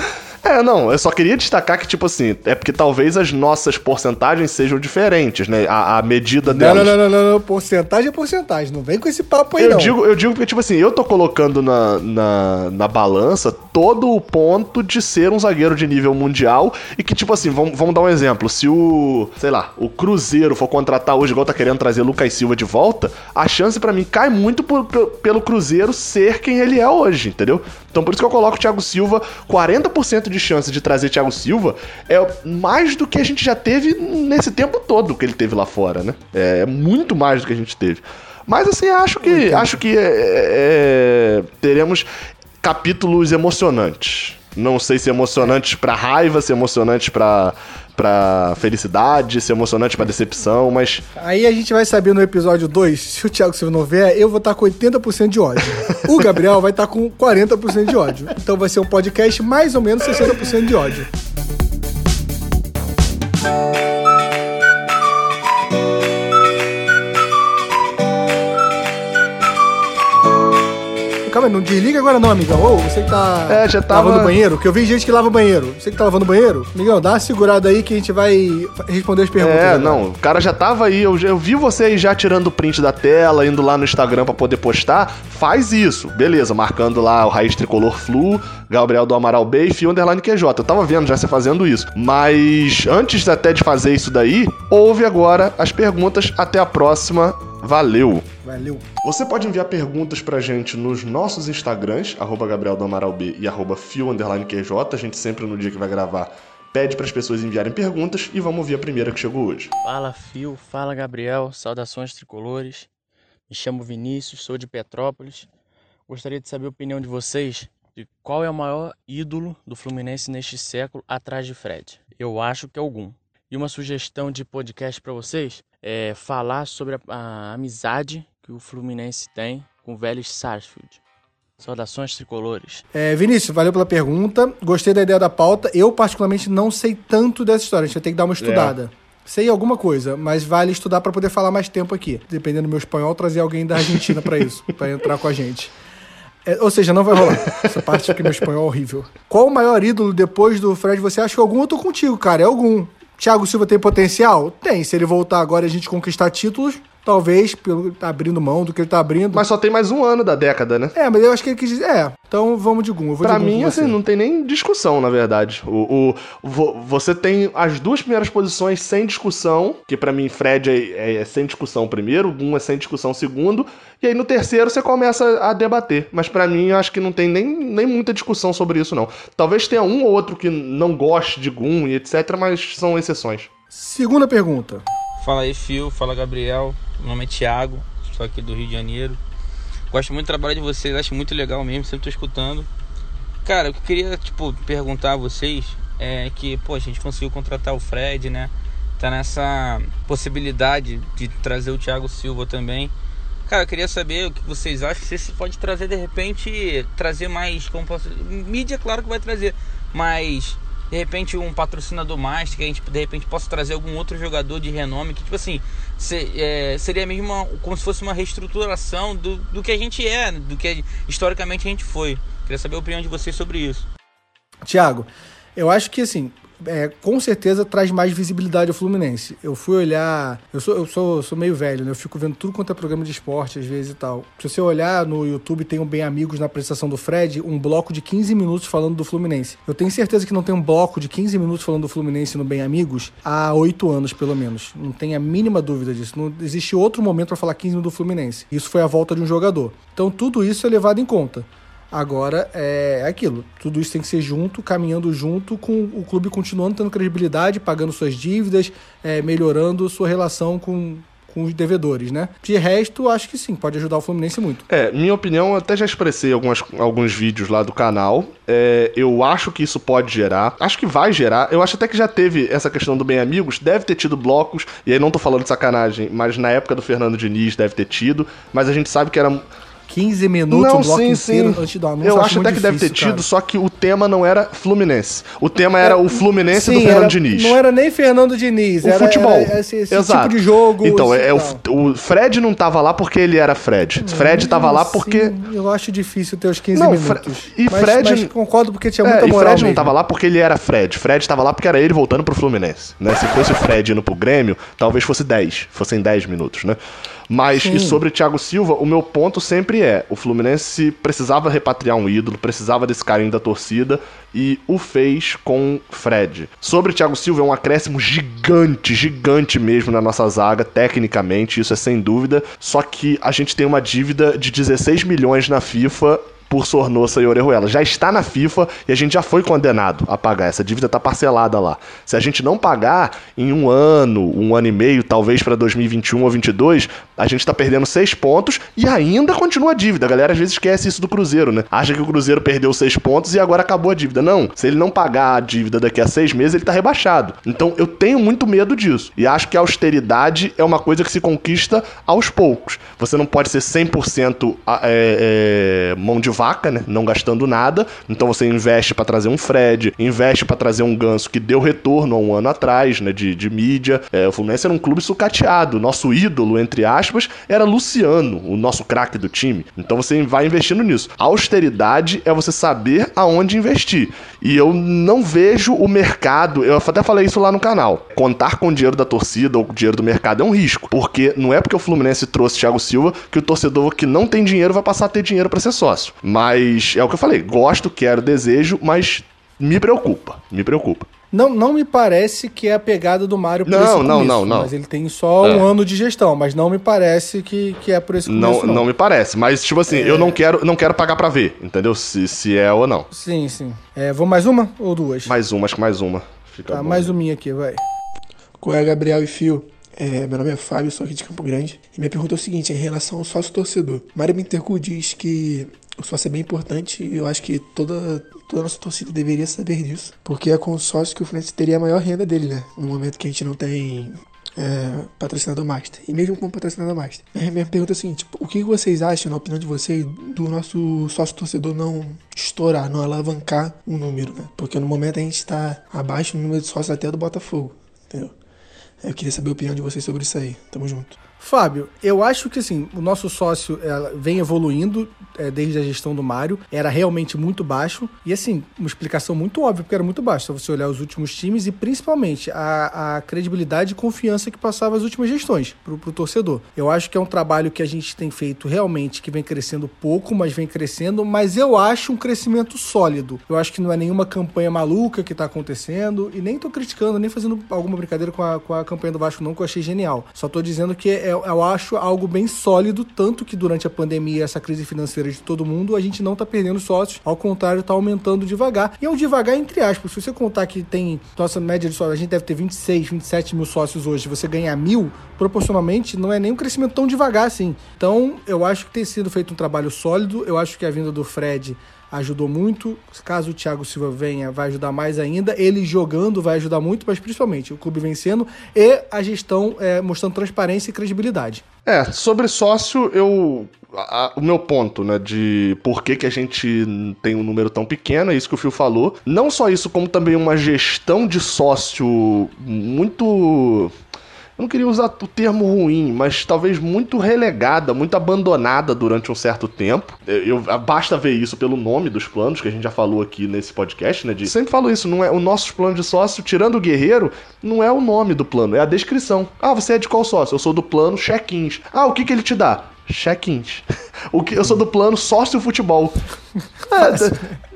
É, não, eu só queria destacar que, tipo assim, é porque talvez as nossas porcentagens sejam diferentes, né? A, a medida Não, delas. não, não, não, não, não. Porcentagem é porcentagem. Não vem com esse papo aí, Eu não. digo, eu digo porque, tipo assim, eu tô colocando na, na, na balança todo o ponto de ser um zagueiro de nível mundial e que, tipo assim, vamos, vamos dar um exemplo. Se o, sei lá, o Cruzeiro for contratar hoje, igual tá querendo trazer Lucas Silva de volta, a chance pra mim cai muito por- pelo Cruzeiro ser quem ele é hoje, entendeu? Então por isso que eu coloco o Thiago Silva, 40% de chance de trazer Thiago Silva é mais do que a gente já teve nesse tempo todo que ele teve lá fora, né? É muito mais do que a gente teve. Mas assim, acho que, acho que é, é, teremos capítulos emocionantes. Não sei se emocionantes pra raiva, se emocionantes pra, pra felicidade, se emocionantes pra decepção, mas Aí a gente vai saber no episódio 2, se o Thiago Silva não vier, eu vou estar com 80% de ódio. O Gabriel vai estar com 40% de ódio. Então vai ser um podcast mais ou menos 60% de ódio. Calma aí, não desliga agora não, amigão. Ô, você que tá É, já tava- lavando banheiro, que eu vi gente que lava banheiro. Você que tá lavando banheiro? Amigão, dá uma segurada aí que a gente vai responder as perguntas. É, agora. não, o cara já tava aí, eu, eu vi você aí já tirando o print da tela, indo lá no Instagram pra poder postar. Faz isso, beleza, marcando lá o Raiz Tricolor Flu, Gabriel do Amaral B e Fio Underline QJ. Eu tava vendo já você fazendo isso. Mas antes até de fazer isso daí, ouve agora as perguntas. Até a próxima. Valeu! Valeu. Você pode enviar perguntas pra gente nos nossos Instagrams, arroba Gabriel do Amaral B e arroba Fio QJ. A gente sempre no dia que vai gravar pede para as pessoas enviarem perguntas e vamos ouvir a primeira que chegou hoje. Fala Fio, fala Gabriel, saudações tricolores. Me chamo Vinícius, sou de Petrópolis. Gostaria de saber a opinião de vocês de qual é o maior ídolo do Fluminense neste século atrás de Fred. Eu acho que é algum. E uma sugestão de podcast para vocês é falar sobre a, a amizade que o Fluminense tem com o Vélez Sarsfield. Saudações tricolores. É, Vinícius, valeu pela pergunta. Gostei da ideia da pauta. Eu, particularmente, não sei tanto dessa história. A gente vai ter que dar uma estudada. Sei alguma coisa, mas vale estudar para poder falar mais tempo aqui. Dependendo do meu espanhol, trazer alguém da Argentina para isso, para entrar com a gente. É, ou seja, não vai rolar. Essa parte aqui, meu espanhol é horrível. Qual o maior ídolo depois do Fred? Você acha que algum? Eu tô contigo, cara. É algum. Thiago Silva tem potencial? Tem. Se ele voltar agora e a gente conquistar títulos, talvez, pelo tá abrindo mão do que ele tá abrindo. Mas só tem mais um ano da década, né? É, mas eu acho que ele quis dizer. É, então vamos de Gum. Eu vou Pra de Gum mim, assim, você. não tem nem discussão, na verdade. O, o- vo- você tem as duas primeiras posições sem discussão, que pra mim Fred é, é- é sem discussão primeiro, um é sem discussão segundo, e aí no terceiro você começa a debater. Mas pra mim, eu acho que não tem nem, nem muita discussão sobre isso, não. Talvez tenha um ou outro que não goste de Gum e etc, mas são exceções. Segunda pergunta. Fala aí, Fio. Fala, Gabriel. Meu nome é Thiago, sou aqui do Rio de Janeiro. Gosto muito do trabalho de vocês, acho muito legal mesmo, sempre tô escutando. Cara, o que eu queria, tipo, perguntar a vocês é que, pô, a gente conseguiu contratar o Fred, né? Tá nessa possibilidade de trazer o Thiago Silva também. Cara, eu queria saber o que vocês acham, se isso pode trazer, de repente, trazer mais, como posso... Mídia, claro que vai trazer, mas de repente um patrocinador mais, que a gente de repente possa trazer algum outro jogador de renome, que tipo assim, se- é, seria mesmo uma- como se fosse uma reestruturação do, do que a gente é, do que historicamente a gente foi. Queria saber a opinião de vocês sobre isso. Tiago, eu acho que assim, é, com certeza traz mais visibilidade ao Fluminense. Eu fui olhar. Eu sou, eu sou, sou meio velho, né? Eu fico vendo tudo quanto é programa de esporte, às vezes e tal. Se você olhar no YouTube, tem um Bem Amigos na apresentação do Fred, um bloco de 15 minutos falando do Fluminense. Eu tenho certeza que não tem um bloco de 15 minutos falando do Fluminense no Bem Amigos há oito anos, pelo menos. Não tem a mínima dúvida disso. Não existe outro momento para falar 15 minutos do Fluminense. Isso foi a volta de um jogador. Então tudo isso é levado em conta. Agora é aquilo. Tudo isso tem que ser junto, caminhando junto, com o clube continuando tendo credibilidade, pagando suas dívidas, é, melhorando sua relação com, com os devedores, né? De resto, acho que sim, pode ajudar o Fluminense muito. É, minha opinião, até já expressei algumas, alguns vídeos lá do canal. É, eu acho que isso pode gerar. Acho que vai gerar. Eu acho até que já teve essa questão do Bem Amigos. Deve ter tido blocos. E aí não tô falando de sacanagem, mas na época do Fernando Diniz deve ter tido. Mas a gente sabe que era 15 minutos, não, um bloco sim, inteiro sim. antes do anúncio. Eu acho até que deve ter difícil, tido, cara. só que o tema não era Fluminense. O tema era o Fluminense Sim, do Fernando era- Diniz. Não era nem Fernando Diniz, o era, futebol. era esse, esse Exato. tipo de jogo. Então, esse é, o, tal. o Fred não tava lá porque ele era Fred. Fred tava lá Assim, porque. Eu acho difícil ter os 15 Não, minutos. E mas, Fred- mas concordo porque tinha É, muita e moral Fred não mesmo. tava lá porque ele era Fred. Fred tava lá porque era ele voltando pro Fluminense. Né? Se fosse o Fred indo pro Grêmio, talvez fosse 10. Fossem 10 minutos, né? Mas, Sim. e sobre o Thiago Silva, o meu ponto sempre é: o Fluminense precisava repatriar um ídolo, precisava desse carinho da torcida e o fez com Fred. Sobre o Thiago Silva, é um acréscimo gigante, gigante mesmo na nossa zaga, tecnicamente, isso é sem dúvida. Só que a gente tem uma dívida de 16 milhões na FIFA por Sornosa e Orejuela. Já está na FIFA e a gente já foi condenado a pagar. Essa dívida está parcelada lá. Se a gente não pagar em um ano, um ano e meio, talvez para 2021 ou 22, a gente está perdendo seis pontos e ainda continua a dívida. A galera às vezes esquece isso do Cruzeiro, né? Acha que o Cruzeiro perdeu seis pontos e agora acabou a dívida. Não. Se ele não pagar a dívida daqui a seis meses, ele está rebaixado. Então eu tenho muito medo disso. E acho que a austeridade é uma coisa que se conquista aos poucos. Você não pode ser 100% a- é, é, mão de vaca, né? Não gastando nada. Então você investe para trazer um Fred, investe para trazer um ganso que deu retorno há um ano atrás, né? De, de mídia. É, o Fluminense era um clube sucateado. Nosso ídolo, entre aspas, era Luciano, o nosso craque do time. Então você vai investindo nisso. A austeridade é você saber aonde investir. E eu não vejo o mercado. Eu até falei isso lá no canal. Contar com o dinheiro da torcida ou o dinheiro do mercado é um risco. Porque não é porque o Fluminense trouxe Thiago Silva que o torcedor que não tem dinheiro vai passar a ter dinheiro para ser sócio. Mas é o que eu falei. Gosto, quero, desejo, mas me preocupa. Me preocupa. Não, não me parece que é a pegada do Mário por Não, esse não, começo, não, não. Mas ele tem só É. um ano de gestão, mas não me parece que, que é por esse começo, Não, não me parece. Mas, tipo assim, eu não quero, não quero pagar pra ver, entendeu? Se, se é ou não. Sim, sim. É, vou mais uma ou duas? Mais uma, acho que mais uma. Fica Tá, bom. mais uma aqui, vai. Qual é, Gabriel e Fio? É, meu nome é Fábio, sou aqui de Campo Grande. E minha pergunta é o seguinte, em relação ao sócio torcedor. Mário Bittencourt diz que o sócio é bem importante e eu acho que toda, toda a nossa torcida deveria saber disso. Porque é com o sócio que o Fluminense teria a maior renda dele, né? No momento que a gente não tem é, patrocinador master. E mesmo com patrocinador master. A minha pergunta é a seguinte, o que vocês acham, na opinião de vocês, do nosso sócio torcedor não estourar, não alavancar um número, né? Porque no momento a gente está abaixo no número de sócios até do Botafogo, entendeu? Eu queria saber a opinião de vocês sobre isso aí. Tamo junto. Fábio, eu acho que assim, o nosso sócio é, vem evoluindo é, desde a gestão do Mário, era realmente muito baixo, e assim, uma explicação muito óbvia, porque era muito baixo, se você olhar os últimos times e principalmente a, a credibilidade e confiança que passava as últimas gestões pro, pro torcedor. Eu acho que é um trabalho que a gente tem feito realmente, que vem crescendo pouco, mas vem crescendo, mas eu acho um crescimento sólido. Eu acho que não é nenhuma campanha maluca que tá acontecendo, e nem tô criticando, nem fazendo alguma brincadeira com a, com a campanha do Vasco, não, que eu achei genial. Só tô dizendo que é, eu acho algo bem sólido, tanto que durante a pandemia, essa crise financeira de todo mundo, a gente não tá perdendo sócios, ao contrário, tá aumentando devagar. E é um devagar entre aspas. Se você contar que tem nossa média de sócios, a gente deve ter 26, 27 mil sócios hoje, você ganhar mil, proporcionalmente, não é nem um crescimento tão devagar assim. Então, eu acho que tem sido feito um trabalho sólido, eu acho que a vinda do Fred ajudou muito. Caso o Thiago Silva venha, vai ajudar mais ainda. Ele jogando vai ajudar muito, mas principalmente o clube vencendo e a gestão é, mostrando transparência e credibilidade. É, sobre sócio, eu. a- o meu ponto, né, de por que, que a gente tem um número tão pequeno, é isso que o Fio falou. Não só isso, como também uma gestão de sócio muito. Eu não queria usar o termo ruim, mas talvez muito relegada, muito abandonada durante um certo tempo. Eu, eu, basta ver isso pelo nome dos planos que a gente já falou aqui nesse podcast, né? De, sempre falo isso, não é o nosso plano de sócio, tirando o guerreiro, não é o nome do plano, é a descrição. Ah, você é de qual sócio? Eu sou do plano check-ins. Ah, o que que ele te dá? Check-ins. O que eu sou do plano sócio futebol. É,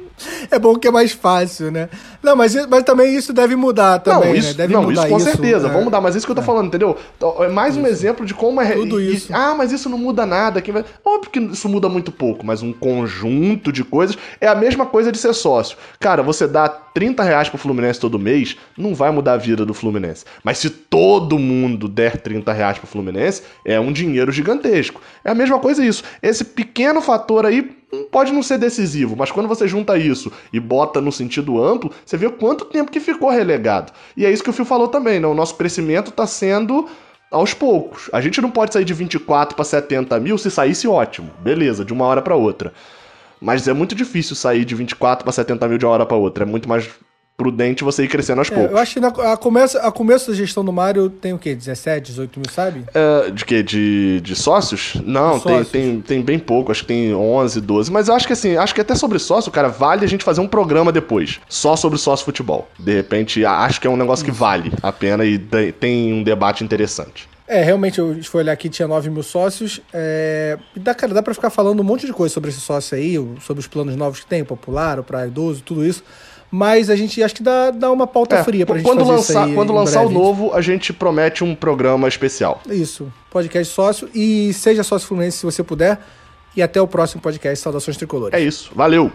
é bom que é mais fácil, né? Não, mas, mas também isso deve mudar também, não, isso, né? Deve não, mudar isso com isso, certeza, é. vamos mudar, mas isso que eu tô é. falando, entendeu? Então, é mais um exemplo de como é. Tudo isso. E, ah, mas isso não muda nada. Quem vai... Óbvio que isso muda muito pouco, mas um conjunto de coisas é a mesma coisa de ser sócio. Cara, você dá 30 reais pro Fluminense todo mês, não vai mudar a vida do Fluminense. Mas se todo mundo der 30 reais pro Fluminense, é um dinheiro gigantesco. É a mesma coisa isso. Esse pequeno fator aí pode não ser decisivo, mas quando você junta isso e bota no sentido amplo, você vê quanto tempo que ficou relegado. E é isso que o Fio falou também, né? O nosso crescimento está sendo aos poucos. A gente não pode sair de 24 para 70 mil, se saísse ótimo, beleza, de uma hora para outra. Mas é muito difícil sair de 24 para 70 mil de uma hora para outra. É muito mais prudente você ir crescendo aos é, poucos. Eu acho que na, a, começo, a começo da gestão do Mário tem o quê? 17, 18 mil, sabe? É, de quê? De, de sócios? Não, de sócios. Tem, tem, tem bem pouco, acho que tem 11, 12. Mas eu acho que assim, acho que até sobre sócio, cara, vale a gente fazer um programa depois, só sobre sócio futebol. De repente, acho que é um negócio que vale a pena e tem um debate interessante. É, realmente, eu fui olhar aqui, tinha 9 mil sócios. É... Dá, cara, dá pra ficar falando um monte de coisa sobre esse sócio aí, sobre os planos novos que tem, o popular, o praia idoso, tudo isso. Mas a gente acho que dá, dá uma pauta é, fria pra gente quando lançar, Quando lançar o novo, a gente promete um programa especial. Isso, podcast sócio. E seja sócio Fluminense se você puder. E até o próximo podcast Saudações Tricolores. É isso, valeu!